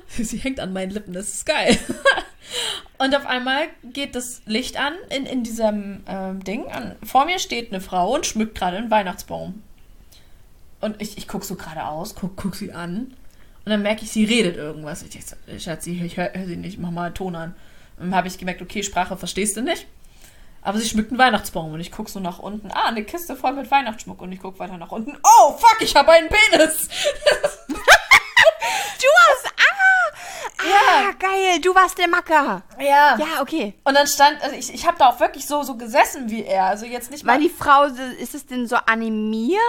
Sie hängt an meinen Lippen, das ist geil. Und auf einmal geht das Licht an in, in diesem ähm, Ding. Und vor mir steht eine Frau und schmückt gerade einen Weihnachtsbaum. Und ich, ich gucke so geradeaus, guck, guck sie an. Und dann merke ich, sie redet irgendwas. Ich denke, so, Schatz, ich höre hör sie nicht, mach mal Ton an. Und dann habe ich gemerkt, okay, Sprache verstehst du nicht. Aber sie schmückt einen Weihnachtsbaum und ich gucke so nach unten. Ah, eine Kiste voll mit Weihnachtsschmuck. Und ich gucke weiter nach unten. Oh, fuck, ich habe einen Penis. Du hast. Ah! Ah, Ja. geil. Du warst der Macker. Ja. Ja, okay. Und dann stand, also ich, ich habe da auch wirklich so, so gesessen wie er. Also jetzt nicht mal. Weil die Frau, ist es denn so animiert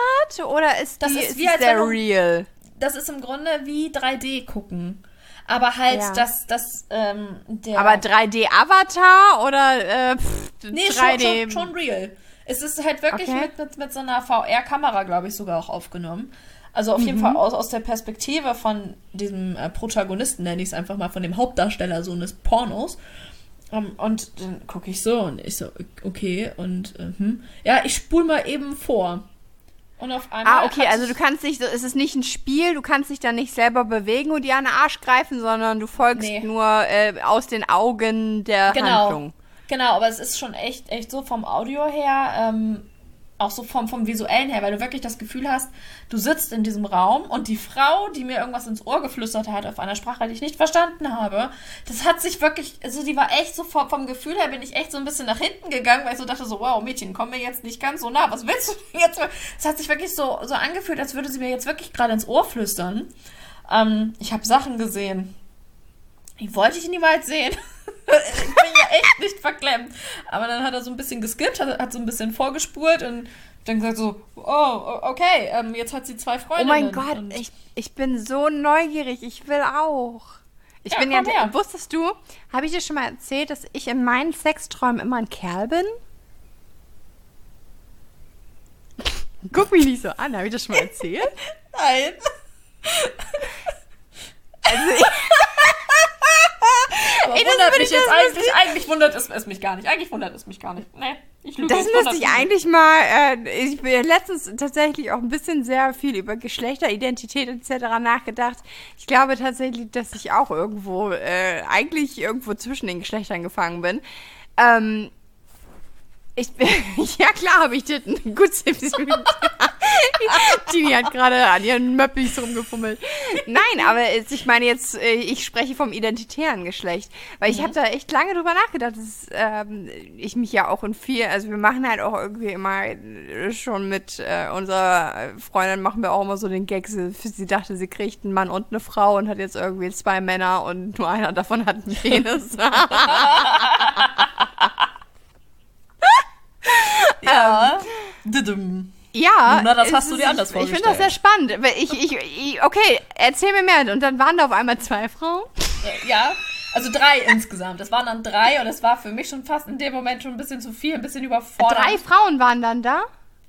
oder ist Das die, ist wie, als real? das ist im Grunde wie 3D gucken. Aber halt, Ja. dass das, ähm, der. Aber 3D-Avatar oder äh, pff, nee, 3D? schon, schon, schon real. Es ist halt wirklich Okay. mit, mit, mit so einer VR-Kamera, glaube ich, sogar auch aufgenommen. Also auf Mhm. jeden Fall aus, aus der Perspektive von diesem äh, Protagonisten, nenne ich es einfach mal, von dem Hauptdarsteller so eines Pornos. Ähm, und dann gucke ich so und ich so, okay, und äh, hm. ja, ich spul mal eben vor. Und auf einmal. Ah, okay, also du kannst nicht es ist nicht ein Spiel, du kannst dich dann nicht selber bewegen und dir an den Arsch greifen, sondern du folgst Nee. nur äh, aus den Augen der genau. Handlung. Genau, aber es ist schon echt, echt so vom Audio her, ähm, auch so vom, vom Visuellen her, weil du wirklich das Gefühl hast, du sitzt in diesem Raum und die Frau, die mir irgendwas ins Ohr geflüstert hat auf einer Sprache, die ich nicht verstanden habe, das hat sich wirklich, also die war echt so vom, vom Gefühl her bin ich echt so ein bisschen nach hinten gegangen, weil ich so dachte so, wow, Mädchen, komm mir jetzt nicht ganz so nah, was willst du denn jetzt? Es hat sich wirklich so, so angefühlt, als würde sie mir jetzt wirklich gerade ins Ohr flüstern. Ähm, ich habe Sachen gesehen, die wollte ich niemals sehen. ich bin ja echt nicht verklemmt. Aber dann hat er so ein bisschen geskippt, hat, hat so ein bisschen vorgespult und dann gesagt so, oh, okay, ähm, jetzt hat sie zwei Oh Freundinnen. mein Gott, ich, ich bin so neugierig, ich will auch. Ich Ja, bin ja, her. wusstest du, habe ich dir schon mal erzählt, dass ich in meinen Sexträumen immer ein Kerl bin? Guck mich nicht so an, habe ich das schon mal erzählt? Nein. Also ich, wundert mich ich jetzt eigentlich, eigentlich wundert es, es mich gar nicht. Eigentlich wundert es mich gar nicht. Nee, ich lüge. das müsste ich eigentlich mal, äh, ich bin letztens tatsächlich auch ein bisschen sehr viel über Geschlechteridentität etc. nachgedacht. Ich glaube tatsächlich, dass ich auch irgendwo, äh, eigentlich irgendwo zwischen den Geschlechtern gefangen bin. Ähm, ich bin, ja klar habe ich Titten. Gut, Tini hat gerade an ihren Möppis rumgefummelt. Nein, aber ich meine jetzt, äh, ich spreche vom identitären Geschlecht. Weil ich habe da echt lange drüber nachgedacht, dass ähm, ich mich ja auch in viel, also wir machen halt auch irgendwie immer schon mit äh, unserer Freundin machen wir auch immer so den Gag, sie, sie dachte, sie kriegt einen Mann und eine Frau und hat jetzt irgendwie zwei Männer und nur einer davon hat einen Penis. Ja. Didum. Ja. Na, das hast du dir anders ich, Ich finde das sehr vorgestellt. spannend. Ich, ich, ich, okay, erzähl mir mehr. Und dann waren da auf einmal zwei Frauen. Äh, Ja, also drei insgesamt. Das waren dann drei und es war für mich schon fast in dem Moment schon ein bisschen zu viel, ein bisschen überfordert. Drei Frauen waren dann da.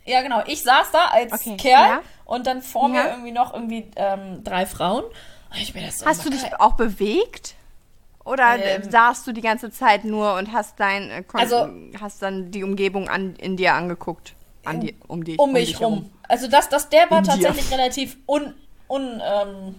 Ja, genau. Ich saß da als Okay, Kerl ja. und dann vor mir Ja. irgendwie noch irgendwie ähm, drei Frauen. Ich mir das so Hast du dich auch bewegt? Oder Ähm. saßt du die ganze Zeit nur und hast dein äh, Also- hast dann die Umgebung an, in dir angeguckt? An die, um dich, um mich dich rum. Also das, das, der war In dir. tatsächlich relativ un, un, ähm,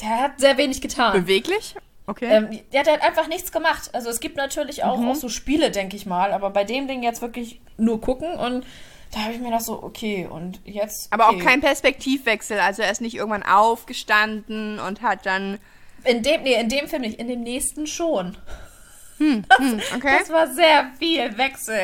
der hat sehr wenig getan. Beweglich? Okay. Ähm, der hat halt einfach nichts gemacht. Also es gibt natürlich auch, Mhm. auch so Spiele, denke ich mal, aber bei dem Ding jetzt wirklich nur gucken und da habe ich mir gedacht so, okay, und jetzt. Aber okay. auch kein Perspektivwechsel. Also er ist nicht irgendwann aufgestanden und hat dann. In dem, nee, in dem Film nicht, in dem nächsten schon. Hm, okay. Das war sehr viel Wechsel.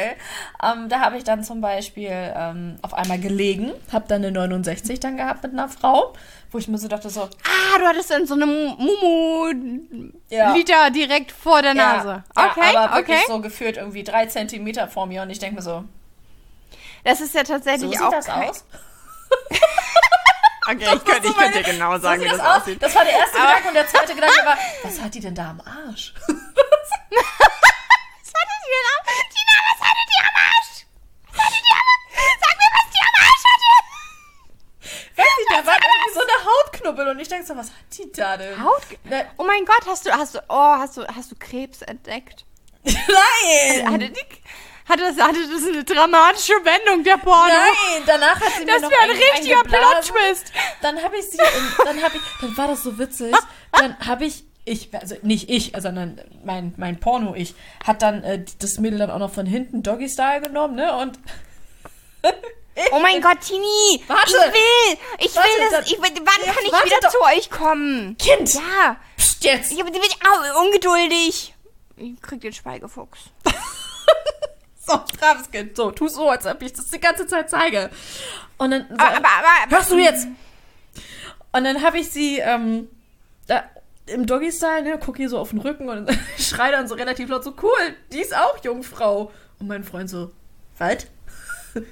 Ähm, da habe ich dann zum Beispiel ähm, auf einmal gelegen, habe dann eine 69 dann gehabt mit einer Frau, wo ich mir so dachte so, Ah, du hattest dann so eine Mumu-Liter Ja. direkt vor der Nase. Ja, okay, aber wirklich okay. so gefühlt irgendwie drei Zentimeter vor mir und ich denke mir so, Das ist ja so tatsächlich sieht auch. das aus? Okay, ich könnte, ich könnte dir genau sagen, wie das das aus. aussieht. Das war der erste Gedanke und der zweite Gedanke war, was hat die denn da am Arsch? Was hatte die denn am Tina, was hatte die am Arsch? Was hatte die am Sag mir, was die am Arsch hatte! Weiß nicht, da war irgendwie so eine Hautknubbel und ich denke so, was hat die da denn? Haut. Oh mein Gott, hast du, hast du, oh, hast du, hast du Krebs entdeckt? Nein! Hatte die, hatte das, hatte das eine dramatische Wendung, der Porno? Nein, danach hat sie mir Das noch wäre ein richtiger. Plot-Twist. Dann habe ich sie, in, dann habe ich, dann war das so witzig. Dann habe ich, ich, also nicht ich, sondern mein, mein Porno-Ich, hat dann äh, das Mädel dann auch noch von hinten Doggy-Style genommen, ne? Und Oh mein Gott, Tini! Warte. Ich will! Ich Warte, will das! Ich will, wann Ja, kann ich wieder doch. zu euch kommen? Kind, Ja! pst, jetzt. Ich bin ungeduldig! Ich krieg den Schweigefuchs. So, braves Kind. So, tu so, als ob ich das die ganze Zeit zeige. Und dann, so, Aber, aber, aber, hörst du jetzt? Und dann habe ich sie ähm, da, im Doggy-Style, ne, guck hier so auf den Rücken und schrei dann so relativ laut so, cool, die ist auch Jungfrau. Und mein Freund so, was?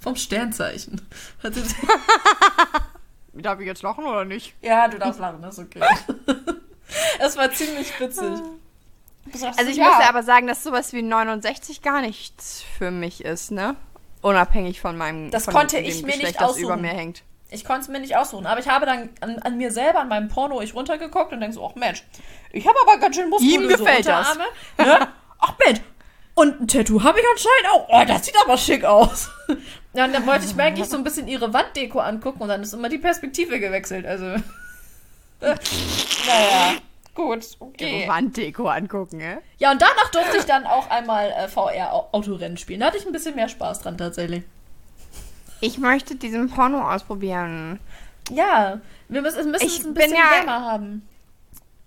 Vom Sternzeichen. Darf ich jetzt lachen oder nicht? ja, du darfst lachen, das ist okay. Es war ziemlich witzig. Also ich ja. muss ja aber sagen, dass sowas wie 69 gar nichts für mich ist, ne? Unabhängig von meinem Das von konnte dem ich mir Geschlecht, nicht das über aussuchen. mir hängt. Ich konnte es mir nicht aussuchen, aber ich habe dann an, an mir selber, an meinem Porno, ich runtergeguckt und denke so, ach Mensch, ich habe aber ganz schön Muskeln Ihm gefällt so das. Unterarme. Ne? Ach Mensch, und ein Tattoo habe ich anscheinend auch. Oh, das sieht aber schick aus. Ja, und dann wollte ich mir eigentlich so ein bisschen ihre Wanddeko angucken und dann ist immer die Perspektive gewechselt. Also, naja, gut, Ihre okay. Wanddeko angucken, ne? Ja, und danach durfte ich dann auch einmal äh, VR-Autorennen spielen. Da hatte ich ein bisschen mehr Spaß dran tatsächlich. Ich möchte diesen Porno ausprobieren. Ja, wir müssen, es müssen Ich es ein bisschen ja- wärmer haben.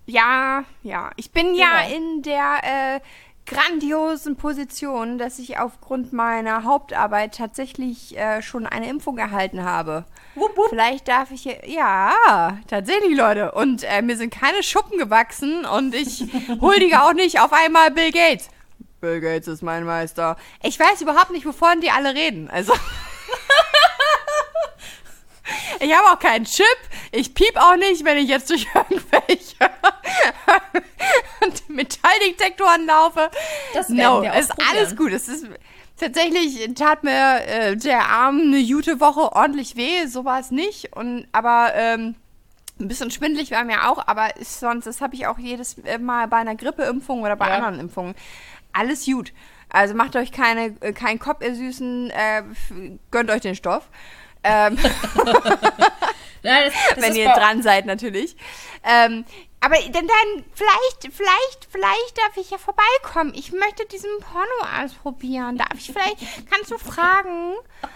Ja, ja. Ich bin ja Genau. in der äh, grandiosen Position, dass ich aufgrund meiner Hauptarbeit tatsächlich äh, schon eine Impfung erhalten habe. Wupp, wupp. Vielleicht darf ich hier. Ja, tatsächlich, Leute. Und äh, mir sind keine Schuppen gewachsen und ich huldige auch nicht auf einmal Bill Gates. Bill Gates ist mein Meister. Ich weiß überhaupt nicht, wovon die alle reden. Also. Ich habe auch keinen Chip. Ich piep auch nicht, wenn ich jetzt durch irgendwelche Metalldetektoren laufe. Das no, ist alles gut. Es ist tatsächlich tat mir äh, der Arm eine gute Woche ordentlich weh, so war es nicht. Und aber ähm, ein bisschen schwindelig war mir auch, aber ist sonst, das habe ich auch jedes Mal bei einer Grippeimpfung oder bei Ja. anderen Impfungen. Alles gut. Also macht euch keine, äh, keinen Kopf, ihr Süßen, äh, gönnt euch den Stoff. Ähm, Ja, das, das wenn ihr dran seid natürlich. Ähm, aber dann, dann, vielleicht, vielleicht, vielleicht darf ich ja vorbeikommen. Ich möchte diesen Porno ausprobieren. Darf ich vielleicht, kannst du fragen?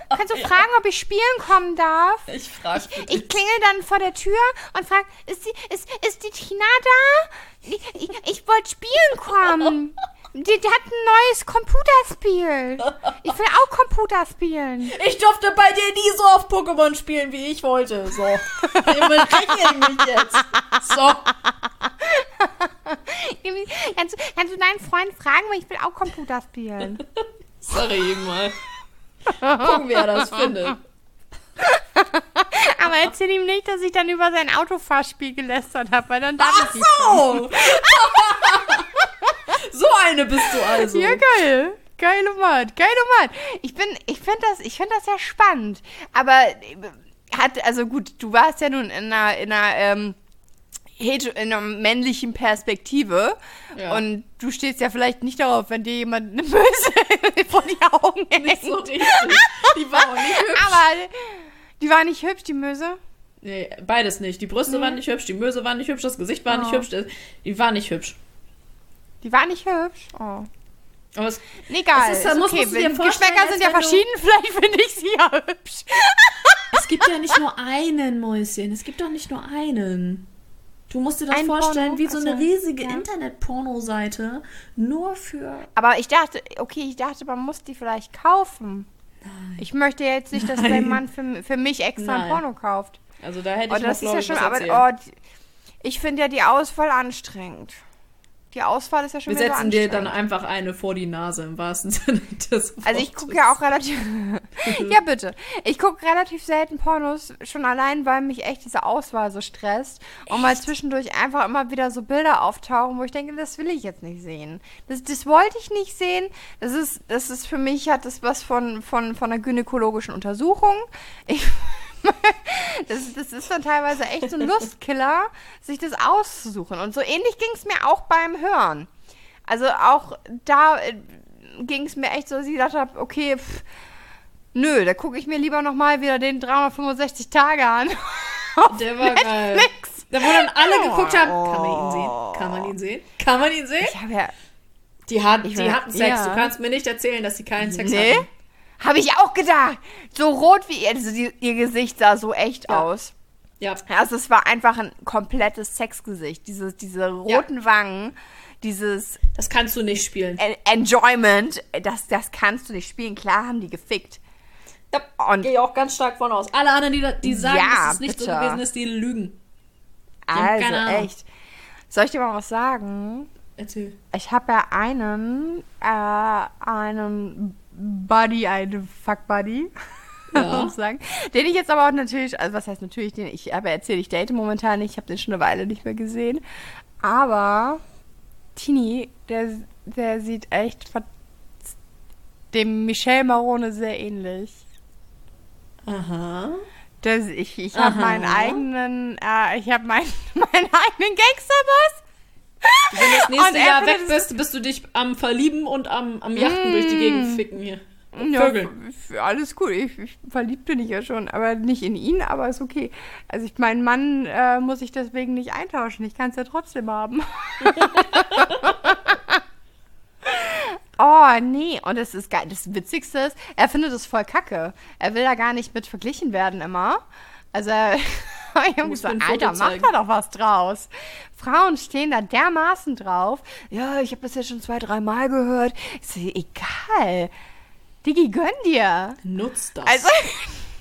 Kannst du fragen, ob ich spielen kommen darf? Ich frage Ich klingel dann vor der Tür und frage, ist die, ist, ist die Tina da? Ich, ich, ich wollte spielen kommen. Die, die hat ein neues Computerspiel. Ich will auch Computer spielen. Ich durfte bei dir nie so auf Pokémon spielen, wie ich wollte. So. Damit rechne ich mich jetzt. So. Kannst, du- kannst du deinen Freund fragen, weil ich will auch Computer spielen. Sorry mal. Gucken, wie er das findet. Aber erzähl ihm nicht, dass ich dann über sein Autofahrspiel gelästert habe, weil dann darf Ach ich so. so eine bist du also. Ja, geil. Geile Mann, geile Mann. Ich bin, ich finde das, ich finde das ja spannend. Aber hat, also gut, du warst ja nun in einer, in einer, ähm, in einer männlichen Perspektive. Ja. Und du stehst ja vielleicht nicht darauf, wenn dir jemand eine Möse vor die Augen hängt. Nicht so richtig. Die war auch nicht hübsch. Aber die war nicht hübsch, die Möse. Nee, beides nicht. Die Brüste waren nicht hübsch, die Möse war nicht hübsch, das Gesicht war nicht Oh. hübsch. das- Die war nicht hübsch. Die war nicht hübsch. Oh. Aber es, egal. Es ist- musst okay. du dir Geschmäcker sind ja verschieden, vielleicht finde ich sie ja hübsch. es gibt ja nicht nur einen, Mäuschen. Es gibt doch nicht nur einen. Du musst dir das Ein vorstellen, Porno? wie so eine Achso, riesige ja. Internet-Porno-Seite. Nur für. Aber ich dachte, okay, ich dachte, man muss die vielleicht kaufen. Ich möchte jetzt nicht, dass Nein. mein Mann für, für mich extra ein Nein. Porno kauft. Also da hätte Oh, ich das noch, ist ja schon, aber oh, ich finde ja die Auswahl anstrengend. Die Auswahl ist ja schon Wir wieder so setzen dir dann einfach eine vor die Nase im wahrsten Sinne des Also ich Wortes. gucke ja auch relativ. ja, bitte. Ich gucke relativ selten Pornos, schon allein, weil mich echt diese Auswahl so stresst. Und mal zwischendurch einfach immer wieder so Bilder auftauchen, wo ich denke, das will ich jetzt nicht sehen. Das, das wollte ich nicht sehen. Das ist, das ist für mich, hat das was von, von, von einer gynäkologischen Untersuchung. Ich, das, das ist dann teilweise echt so ein Lustkiller, sich das auszusuchen. Und so ähnlich ging es mir auch beim Hören. Also auch da ging es mir echt so, dass ich gedacht habe, okay, pff, nö, da gucke ich mir lieber nochmal wieder den 365 Tage an. Der war geil. Netflix. Da wo dann alle Oh. geguckt haben, kann man ihn sehen? Kann man ihn sehen? Kann man ihn sehen? Ich habe ja, Die, hat, die hatten Sex. ja. Du kannst mir nicht erzählen, dass sie keinen Sex nee, hatten. Habe ich auch gedacht. So rot wie ihr, also die, ihr Gesicht sah so echt Ja. aus. Ja. Also es war einfach ein komplettes Sexgesicht. Diese, diese roten Wangen, dieses Das kannst du nicht spielen. En- Enjoyment, das, das kannst du nicht spielen. Klar haben die gefickt. Da Und- gehe ich auch ganz stark von aus. Alle anderen, die, die sagen, Ja, dass es nicht so bitte. gewesen ist, die lügen. haben Also echt. Soll ich dir mal was sagen? Erzähl. Ich habe ja einen, äh, einen Buddy, einen Fuck-Buddy, Ja. muss ich sagen. Den ich jetzt aber auch natürlich, also was heißt natürlich, den ich aber erzähle, ich date momentan nicht, ich habe den schon eine Weile nicht mehr gesehen. Aber Tini, der, der sieht echt dem Michel Marone sehr ähnlich. Aha. Das, ich ich habe meinen eigenen, äh, ich habe meinen, meinen eigenen Gangsterboss. Wenn du das nächste Und Jahr weg bist, bist du dich am Verlieben und am, am Yachten durch die Gegend ficken hier. Ja, Vögeln. alles gut. Ich, ich verliebt bin ich ja schon, aber nicht in ihn, aber ist okay. Also ich, meinen Mann äh, muss ich deswegen nicht eintauschen. Ich kann es ja trotzdem haben. oh, nee. Und das ist geil. Das Witzigste ist, er findet es voll kacke. Er will da gar nicht mit verglichen werden immer. Also er- ein Foto Alter, mach da doch was draus. Frauen stehen da dermaßen drauf. Ja, ich habe das jetzt schon zwei, dreimal gehört. Ich so, egal. Digi, gönn dir. Nutz das. Also,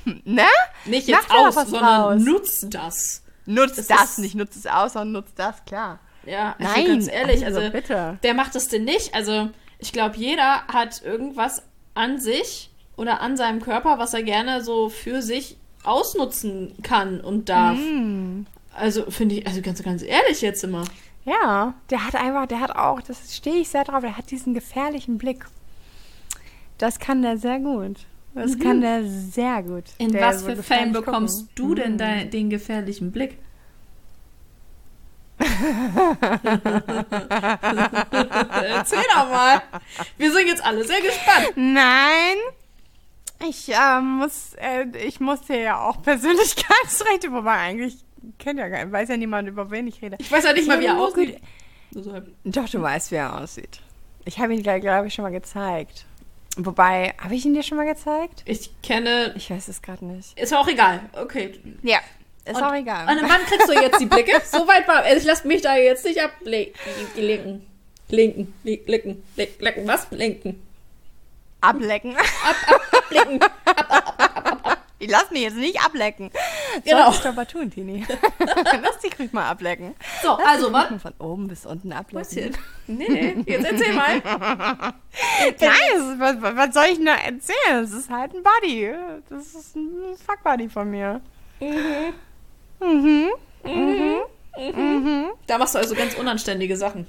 ne? nicht jetzt aus, sondern raus. nutz das. Nutzt Das das, ist- nicht nutzt es aus, sondern nutzt das, klar. Ja, also Nein, ganz ehrlich, also also, bitte. wer macht das denn nicht? Also ich glaube, jeder hat irgendwas an sich oder an seinem Körper, was er gerne so für sich ausnutzen kann und darf. Mm. Also finde ich, also ganz, ganz ehrlich jetzt immer. Ja, der hat einfach, der hat auch, das stehe ich sehr drauf, der hat diesen gefährlichen Blick. Das kann der sehr gut. Das kann der sehr gut. Mhm. In Der was so für gefährlich Fällen bekommst gucken. du denn dein, den gefährlichen Blick? Erzähl doch mal. Wir sind jetzt alle sehr gespannt. Nein. Ich äh, muss, äh, ich muss dir ja auch Persönlichkeitsrechte, wobei eigentlich kennt ja gar, weiß ja niemand, über wen ich rede. Ich weiß ja nicht mal, wie er aussieht. Doch, du weißt, wie er aussieht. Ich habe ihn, glaube ich, schon mal gezeigt. Wobei, habe ich ihn dir schon mal gezeigt? Ich kenne. Ich weiß es gerade nicht. Ist auch egal. Okay. Ja, ist Und- auch egal. Und wann kriegst du jetzt die Blicke? So weit war. Also ich lasse mich da jetzt nicht ablenken. Linken. Linken. Linken. Linken. Was? Linken. ablecken. Ablenken. Ich lass mich jetzt nicht ablecken. Genau. Solltest du aber tun, Tini. lass dich ruhig mal ablecken. So, also Lass dich was? von oben bis unten ablecken. Nee, jetzt erzähl mal. Nein, was, was soll ich da erzählen? Das ist halt ein Buddy. Das ist ein Fuck-Buddy von mir. Mhm. Da machst du also ganz unanständige Sachen.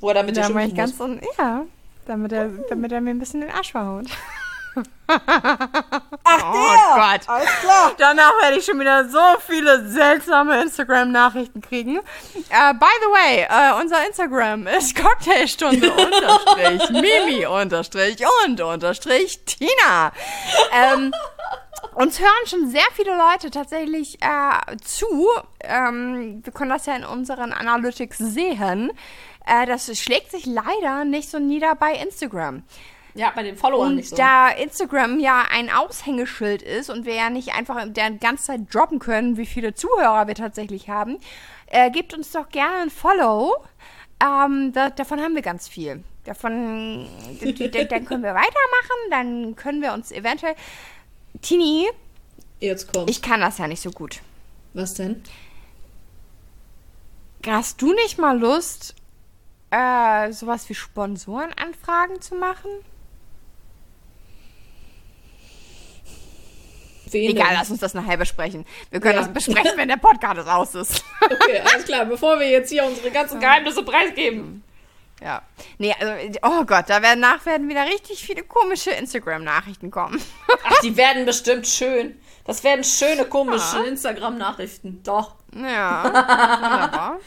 Wo er damit Da mache ich schimpfen ganz un ja, damit er, damit er mir ein bisschen den Arsch verhaut. Ach, Oh Gott. Alles klar. Danach werde ich schon wieder so viele seltsame Instagram-Nachrichten kriegen. Äh, by the way, äh, unser Instagram ist Cocktailstunde unterstrich Mimi unterstrich und unterstrich Tina. Ähm, uns hören schon sehr viele Leute tatsächlich äh, zu. Ähm, wir können das ja in unseren Analytics sehen. Äh, das schlägt sich leider nicht so nieder bei Instagram. Ja, bei den Followern Und nicht so. da Instagram ja ein Aushängeschild ist und wir ja nicht einfach die ganze Zeit droppen können, wie viele Zuhörer wir tatsächlich haben, äh, gebt uns doch gerne ein Follow. Ähm, da, davon haben wir ganz viel. Davon, dann können wir weitermachen, dann können wir uns eventuell. Tini, Jetzt kommt. ich kann das ja nicht so gut. Was denn? Hast du nicht mal Lust, äh, sowas wie Sponsorenanfragen zu machen? Wen Egal, lass uns das nachher besprechen. Wir können Ja. das besprechen, wenn der Podcast aus ist. Okay, alles klar. Bevor wir jetzt hier unsere ganzen Geheimnisse preisgeben. Ja. Nee, also, oh Gott, da werden nach werden wieder richtig viele komische Instagram-Nachrichten kommen. Ach, die werden bestimmt schön. Das werden schöne, komische Instagram-Nachrichten. Doch. Ja, wunderbar.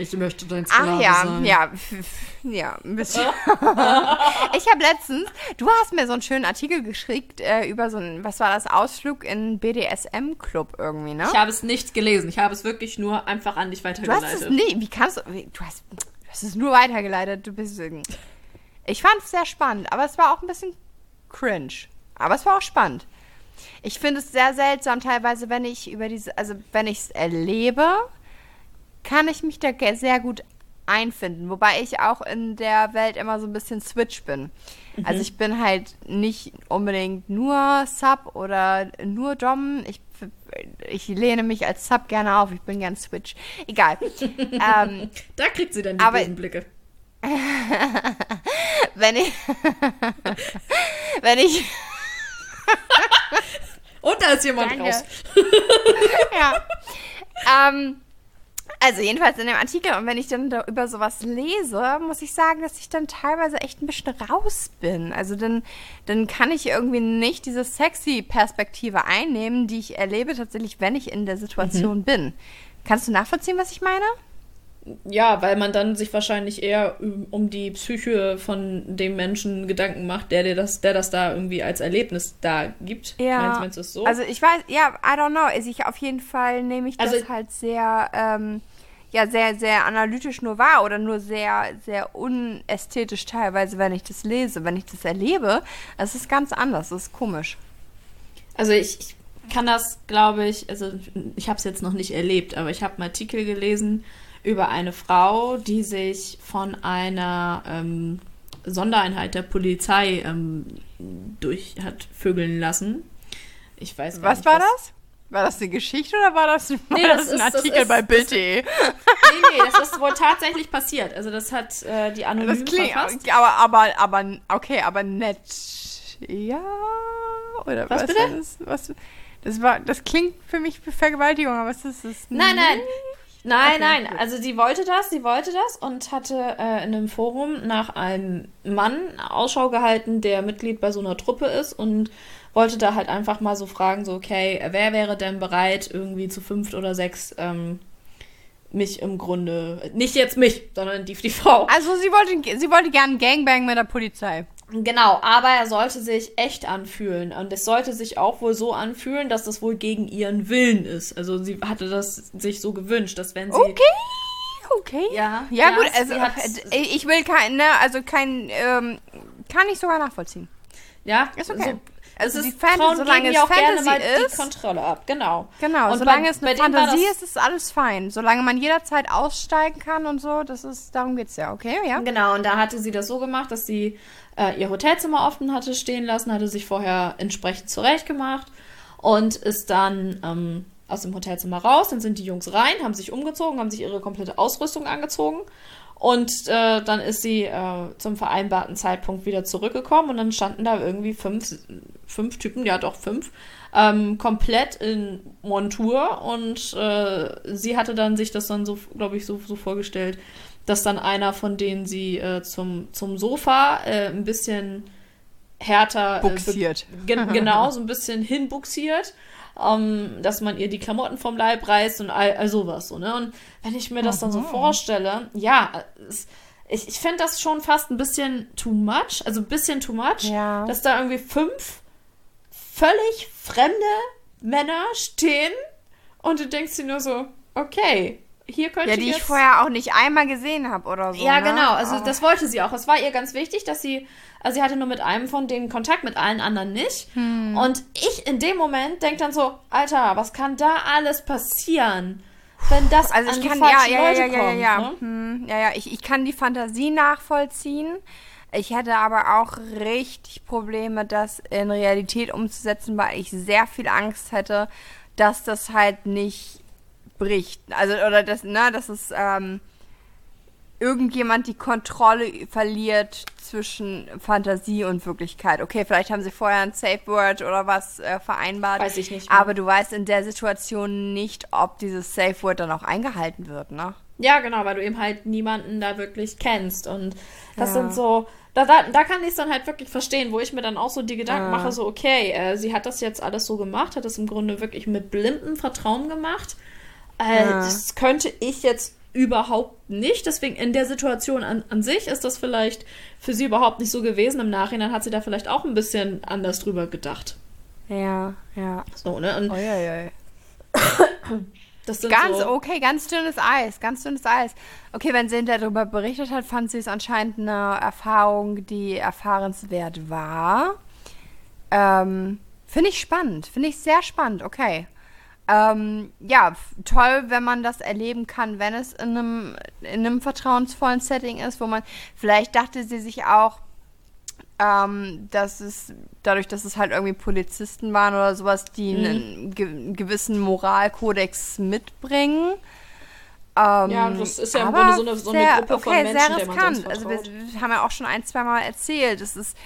Ich möchte dein Ach ja, ja, f- f- ja, ein bisschen. ich habe letztens, du hast mir so einen schönen Artikel geschickt äh, über so einen, was war das, Ausflug in BDSM-Club irgendwie, ne? Ich habe es nicht gelesen. Ich habe es wirklich nur einfach an dich Du hast weitergeleitet. es nie, wie kannst du, wie- du hast, du hast es nur weitergeleitet, du bist, irgend- ich fand es sehr spannend, aber es war auch ein bisschen cringe, aber es war auch spannend. Ich finde es sehr seltsam teilweise, wenn ich über diese, also wenn ich es erlebe, kann ich mich da sehr gut einfinden, wobei ich auch in der Welt immer so ein bisschen switch bin. Also ich bin halt nicht unbedingt nur Sub oder nur Dom. Ich, ich lehne mich als Sub gerne auf. Ich bin gern Switch. Egal. ähm, Da kriegt sie dann die Aber- bösen Blicke. wenn ich wenn ich Und da ist jemand Danke. raus. ja. Ähm, also jedenfalls in dem Artikel und wenn ich dann da über sowas lese, muss ich sagen, dass ich dann teilweise echt ein bisschen raus bin. Also dann, dann kann ich irgendwie nicht diese sexy Perspektive einnehmen, die ich erlebe tatsächlich, wenn ich in der Situation bin. Kannst du nachvollziehen, was ich meine? Ja, weil man dann sich wahrscheinlich eher um die Psyche von dem Menschen Gedanken macht, der dir das, der das da irgendwie als Erlebnis da gibt. Meinst, meinst du es so? Also ich weiß, ja, I don't know. Also ich auf jeden Fall nehme ich das Also- halt sehr, ähm, ja, sehr, sehr analytisch nur wahr oder nur sehr, sehr unästhetisch teilweise, wenn ich das lese. Wenn ich das erlebe, es ist ganz anders. Das ist komisch. Also ich, ich kann das, glaube ich, also ich habe es jetzt noch nicht erlebt, aber ich habe einen Artikel gelesen über eine Frau, die sich von einer ähm, Sondereinheit der Polizei ähm, durch hat vögeln lassen. Ich weiß gar Was nicht, war das? War das eine Geschichte oder war das, war Nee, das, das ein ist- das Artikel ist- bei Bild.de? Nee, nee, das ist wohl tatsächlich passiert. Also das hat äh, die anonym Das klingt, verfasst. aber, aber, aber, okay, aber nett. Ja? Oder Was was? bitte? Das, was, das, war, das klingt für mich wie Vergewaltigung, aber was ist das? Nein, nein. Nein, Okay, nein. gut. Also sie wollte das, sie wollte das und hatte äh, in einem Forum nach einem Mann Ausschau gehalten, der Mitglied bei so einer Truppe ist und wollte da halt einfach mal so fragen, so, okay, wer wäre denn bereit, irgendwie zu fünft oder sechs ähm, mich im Grunde, nicht jetzt mich, sondern die, die Frau. Also sie wollte, sie wollte gerne Gangbang mit der Polizei. Genau, aber er sollte sich echt anfühlen. Und es sollte sich auch wohl so anfühlen, dass das wohl gegen ihren Willen ist. Also sie hatte das sich so gewünscht, dass wenn sie. Okay, okay. Ja, Ja, ja, gut, also äh, ich will kein, ne, also kein, ähm, kann ich sogar nachvollziehen. Ja, Ist okay. So, Also es die ist, Fantasy, Frauen solange es auch gerne Fantasy mal ist. die Kontrolle ab. Genau. Genau, Und solange bei- es eine Fantasie ist, ist alles fein. Solange man jederzeit aussteigen kann und so, das ist, darum geht's ja, okay, ja? Genau, und da hatte sie das so gemacht, dass sie äh, ihr Hotelzimmer offen hatte stehen lassen, hatte sich vorher entsprechend zurechtgemacht und ist dann ähm, aus dem Hotelzimmer raus. Dann sind die Jungs rein, haben sich umgezogen, haben sich ihre komplette Ausrüstung angezogen. Und äh, dann ist sie äh, zum vereinbarten Zeitpunkt wieder zurückgekommen und dann standen da irgendwie fünf, fünf Typen, ja doch fünf, ähm, komplett in Montur und äh, sie hatte dann sich das dann so, glaube ich, so, so vorgestellt, dass dann einer von denen sie äh, zum, zum Sofa äh, ein bisschen härter. Buxiert. Äh, gen genau, so ein bisschen hinbuxiert. Um, dass man ihr die Klamotten vom Leib reißt und all, all sowas so, ne? Und wenn ich mir das dann so vorstelle, ja, es, ich, ich fände das schon fast ein bisschen too much, also ein bisschen too much, Ja. dass da irgendwie fünf völlig fremde Männer stehen und du denkst dir nur so, okay, hier könnte Ja, die ich jetzt vorher auch nicht einmal gesehen habe oder so. ja, ne? genau. Also Oh. das wollte sie auch. Es war ihr ganz wichtig, dass sie, also sie hatte nur mit einem von denen Kontakt, mit allen anderen nicht. Hm. Und ich in dem Moment denke dann so, Alter, was kann da alles passieren, wenn das Also ich kann, ja, ja, ja, Leute ja, ja, kommt, ja. Ne? Hm, ja, ja, ich, ich kann die Fantasie nachvollziehen. Ich hätte aber auch richtig Probleme, das in Realität umzusetzen, weil ich sehr viel Angst hätte, dass das halt nicht bricht. Also, oder das, ne, dass es, ähm, irgendjemand die Kontrolle verliert zwischen Fantasie und Wirklichkeit. Okay, vielleicht haben sie vorher ein Safe Word oder was äh, vereinbart. Weiß ich nicht mehr. Aber du weißt in der Situation nicht, ob dieses Safe Word dann auch eingehalten wird, ne? Ja, genau, weil du eben halt niemanden da wirklich kennst. Und das Ja. sind so, da, da, da kann ich es dann halt wirklich verstehen, wo ich mir dann auch so die Gedanken Ja. mache, so, okay, äh, sie hat das jetzt alles so gemacht, hat das im Grunde wirklich mit blindem Vertrauen gemacht. Äh, Ja. Das könnte ich jetzt überhaupt nicht. Deswegen in der Situation an, an sich ist das vielleicht für sie überhaupt nicht so gewesen. Im Nachhinein hat sie da vielleicht auch ein bisschen anders drüber gedacht. Ja, ja. So, ne? Und das sind Ganz so, okay, ganz dünnes Eis, ganz dünnes Eis. Okay, wenn sie darüber berichtet hat, fand sie es anscheinend eine Erfahrung, die erfahrenswert war. Ähm, finde ich spannend, finde ich sehr spannend, okay. Ähm, ja, toll, wenn man das erleben kann, wenn es in einem, in einem vertrauensvollen Setting ist, wo man, vielleicht dachte sie sich auch, ähm, dass es, dadurch, dass es halt irgendwie Polizisten waren oder sowas, die einen ge gewissen Moralkodex mitbringen. Ähm, Ja, das ist ja im Grunde so eine- so eine sehr, Gruppe von okay, Menschen, sehr der man riskant. sonst Also wir, vertraut. wir haben ja auch schon ein, zwei Mal erzählt, es ist,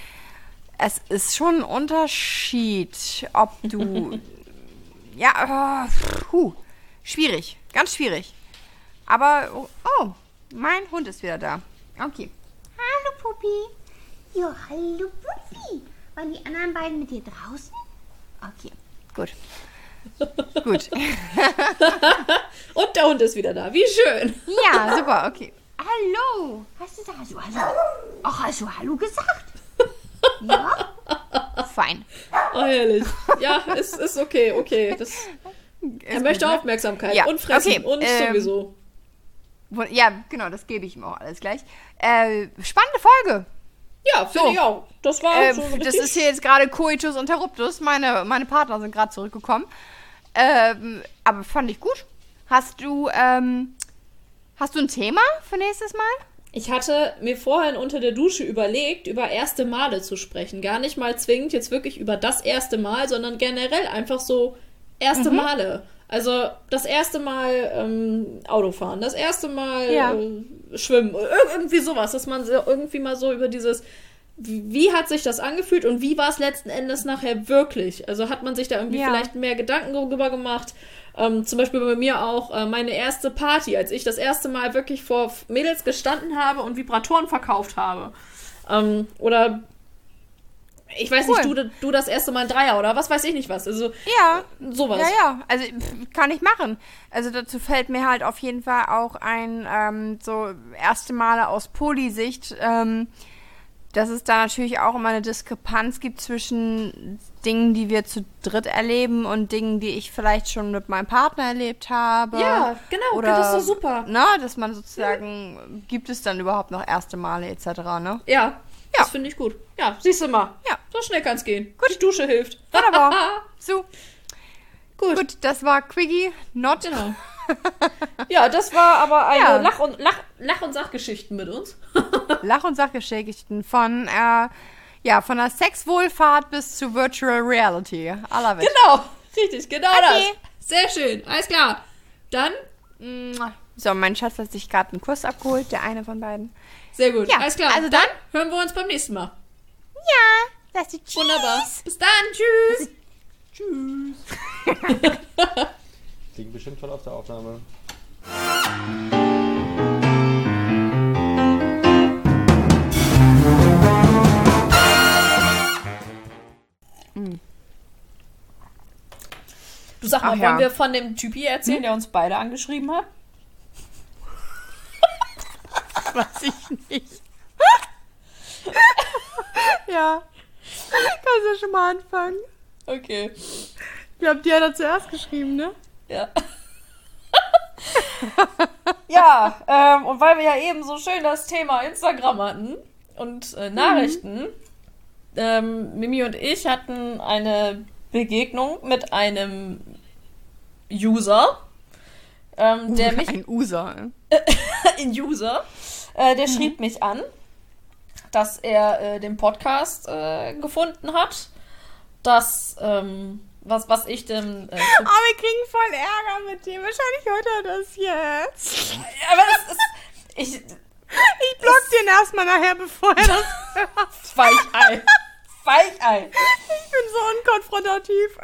es ist schon ein Unterschied, ob du, ja, äh, puh, schwierig, ganz schwierig. Aber, oh, oh, mein Hund ist wieder da. Okay. Hallo Puppi. Ja, hallo Puppi. Waren die anderen beiden mit dir draußen? Okay. Gut. Gut. und der Hund ist wieder da. Wie schön. Ja, super, okay. Hallo. Hast du da so hallo? Ach, hast du hallo gesagt? Ja? Fein. Oh, herrlich. Ja, ist, ist okay, okay. Das, er möchte gut, ne? Aufmerksamkeit Ja, und fressen okay, und ähm, sowieso. Ja, genau, das gebe ich ihm auch alles gleich. Äh, spannende Folge. Ja, finde so. ich auch. Das war Äh, so das ist hier jetzt gerade Coitus Interruptus. Meine, meine Partner sind gerade zurückgekommen. Ähm, aber fand ich gut. Hast du, ähm, hast du ein Thema für nächstes Mal? Ich hatte mir vorhin unter der Dusche überlegt, über erste Male zu sprechen. Gar nicht mal zwingend jetzt wirklich über das erste Mal, sondern generell einfach so erste Mhm. Male. Also das erste Mal ähm, Autofahren, das erste Mal Ja. äh, Schwimmen, ir- irgendwie sowas, dass man irgendwie mal so über dieses, wie hat sich das angefühlt und wie war es letzten Endes nachher wirklich? Also hat man sich da irgendwie Ja. vielleicht mehr Gedanken darüber gemacht? Ähm, zum Beispiel bei mir auch äh, meine erste Party, als ich das erste Mal wirklich vor Mädels gestanden habe und Vibratoren verkauft habe. Ähm, oder ich weiß Cool. nicht, du, du das erste Mal ein Dreier oder was weiß ich nicht was. Also Ja. sowas. Ja, ja, also kann ich machen. Also dazu fällt mir halt auf jeden Fall auch ein, ähm, so erste Male aus Poli-Sicht, ähm, dass es da natürlich auch immer eine Diskrepanz gibt zwischen Dingen, die wir zu dritt erleben und Dingen, die ich vielleicht schon mit meinem Partner erlebt habe. Ja, genau, Oder, das ist doch super. Ne, dass man sozusagen, gibt es dann überhaupt noch erste Male etc., ne? Ja, Ja. das finde ich gut. Ja, siehst du mal. Ja. So schnell kann es gehen. Gut. Die Dusche hilft. Wunderbar. so, Gut. gut, das war Quiggy, not. Genau. ja, das war aber eine Ja. Lach- und, Lach, Lach und Sachgeschichten mit uns. Lach- und Sachgeschichten von, äh, ja, von der Sexwohlfahrt bis zu Virtual Reality. I love it. Genau, richtig, genau Okay. das. Sehr schön, alles klar. Dann, So, mein Schatz hat sich gerade einen Kuss abgeholt, der eine von beiden. sehr gut, Ja, alles klar. also dann dann- hören wir uns beim nächsten Mal. Ja. Das ist Wunderbar. Bis dann, tschüss. Klingt bestimmt toll auf der Aufnahme. Du sag mal, Ach, wollen ja. wir von dem Typi erzählen, hm? der uns beide angeschrieben hat? Weiß ich nicht. ja. Kannst du schon mal anfangen. Okay. Wir haben dir ja er zuerst geschrieben, ne? Ja. ja, ähm, und weil wir ja eben so schön das Thema Instagram hatten und äh, mhm. Nachrichten, mhm ähm, Mimi und ich hatten eine Begegnung mit einem User, ähm, der mich Ein User. ein User, äh, der schrieb mich an, dass er äh, den Podcast äh, gefunden hat, dass ähm, was, was ich denn äh, Aber wir kriegen voll Ärger mit dem. Wahrscheinlich hört er das jetzt. aber das ist ich Ich block den erstmal nachher, bevor er das hört. Weichei. Weichei. Ich bin so unkonfrontativ.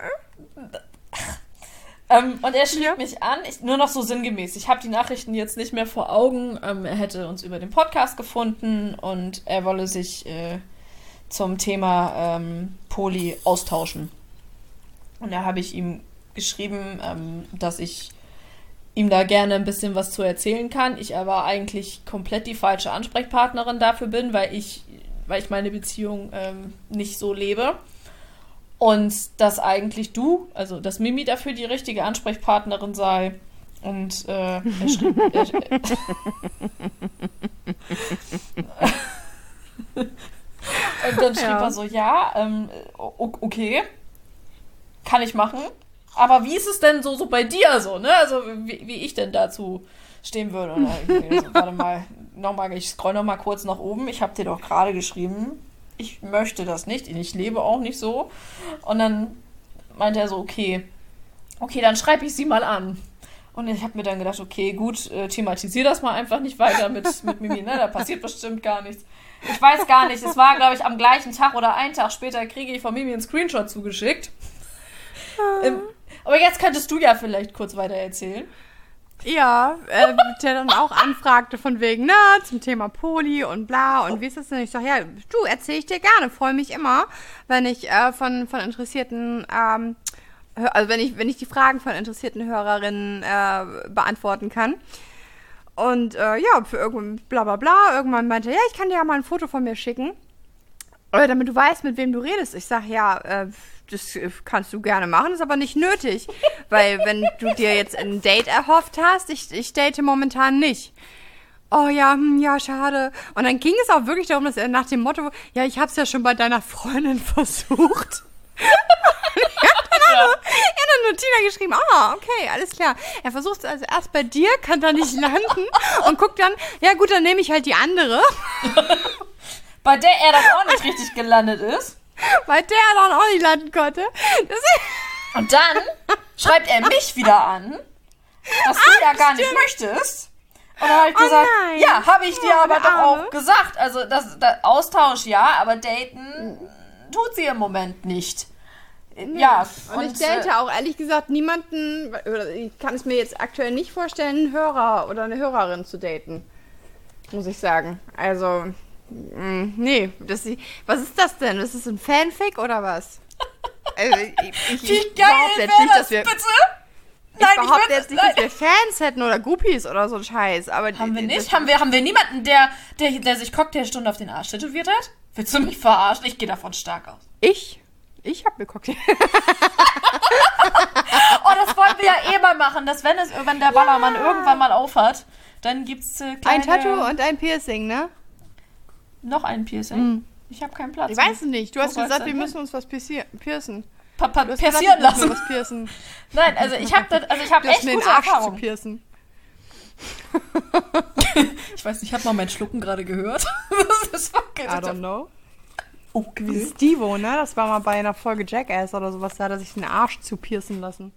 Ähm, und er schrieb Ja. mich an, ich, nur noch so sinngemäß. Ich habe die Nachrichten jetzt nicht mehr vor Augen. Ähm, er hätte uns über den Podcast gefunden und er wolle sich äh, zum Thema ähm, Poli austauschen. Und da habe ich ihm geschrieben, ähm, dass ich ihm da gerne ein bisschen was zu erzählen kann. Ich aber eigentlich komplett die falsche Ansprechpartnerin dafür bin, weil ich, weil ich meine Beziehung ähm, nicht so lebe. Und dass eigentlich du, also dass Mimi dafür die richtige Ansprechpartnerin sei. Und äh, er schrieb, und dann schrieb Ja. er so, ja, ähm, okay, kann ich machen. Aber wie ist es denn so, so bei dir so, ne? Also wie, wie ich denn dazu stehen würde. Oder so, warte mal, nochmal, ich scroll noch mal kurz nach oben. Ich habe dir doch gerade geschrieben, ich möchte das nicht. Ich lebe auch nicht so. Und dann meinte er so, okay, okay, dann schreibe ich sie mal an. Und ich habe mir dann gedacht, okay, gut, äh, thematisier das mal einfach nicht weiter mit, mit Mimi, ne? Da passiert bestimmt gar nichts. Ich weiß gar nicht, es war, glaube ich, am gleichen Tag oder einen Tag später kriege ich von Mimi einen Screenshot zugeschickt. Ähm, aber jetzt könntest du ja vielleicht kurz weiter erzählen. Ja, äh, der dann auch anfragte von wegen, na, zum Thema Poli und bla und wie ist das denn? Ich sag, ja, du, erzähl ich dir gerne, freue mich immer, wenn ich äh, von, von interessierten, ähm, also wenn ich, wenn ich die Fragen von interessierten Hörerinnen äh, beantworten kann. Und äh, ja, für irgendwann bla bla bla, irgendwann meinte ja, ich kann dir ja mal ein Foto von mir schicken. Damit du weißt, mit wem du redest. Ich sag, ja, äh, das äh, kannst du gerne machen, ist aber nicht nötig. Weil wenn du dir jetzt ein Date erhofft hast, ich, ich date momentan nicht. Oh ja, hm, ja, schade. Und dann ging es auch wirklich darum, dass er nach dem Motto, ja, ich hab's ja schon bei deiner Freundin versucht. Er hat dann nur Tina geschrieben, ah, okay, alles klar. Er versucht es also erst bei dir, kann da nicht landen und guckt dann, ja gut, dann nehme ich halt die andere, Bei der er dann auch nicht richtig gelandet ist. Weil der dann auch nicht landen konnte. Und dann schreibt er mich wieder an, dass du ja gar nicht möchtest. Und dann habe ich Oh gesagt, nein. ja, habe ich dir Oh, aber doch Arme. auch gesagt. Also das, das Austausch ja, aber daten tut sie im Moment nicht. Ja, und, ich date äh, auch ehrlich gesagt niemanden, oder ich kann es mir jetzt aktuell nicht vorstellen, einen Hörer oder eine Hörerin zu daten. Muss ich sagen. Also, nee, das, was ist das denn? Ist das ein Fanfic oder was? Also, ich, ich, wie ich behaupte jetzt nicht, das dass wir, bitte? ich Nein, ich behaupte will jetzt nicht, dass wir Fans hätten oder Groupies oder so ein Scheiß. Aber Haben wir nicht? Haben wir, haben wir niemanden, der, der, der sich Cocktailstunde auf den Arsch tätowiert hat? Willst du mich verarschen? Ich gehe davon stark aus. ich? Ich hab mir Cocktail. Oh, das wollten wir ja eh mal machen, dass wenn es wenn der Ballermann irgendwann mal aufhat, dann gibt's äh, kleine, Ein Tattoo und ein Piercing, ne? Noch ein Piercing. Ich habe keinen Platz. Ich weiß es nicht. Du hast gesagt, wir müssen uns was piercen. pa pa Du hast passieren lassen. was piercen. Nein, also ich habe also ich habe echt mir den gute Arsch zu piercen. Ich weiß nicht, ich habe mal mein Schlucken gerade gehört. das war I don't know. okay. Wie Stevo, ne? Das war mal bei einer Folge Jackass oder sowas, da hat er sich den Arsch zu piercen lassen.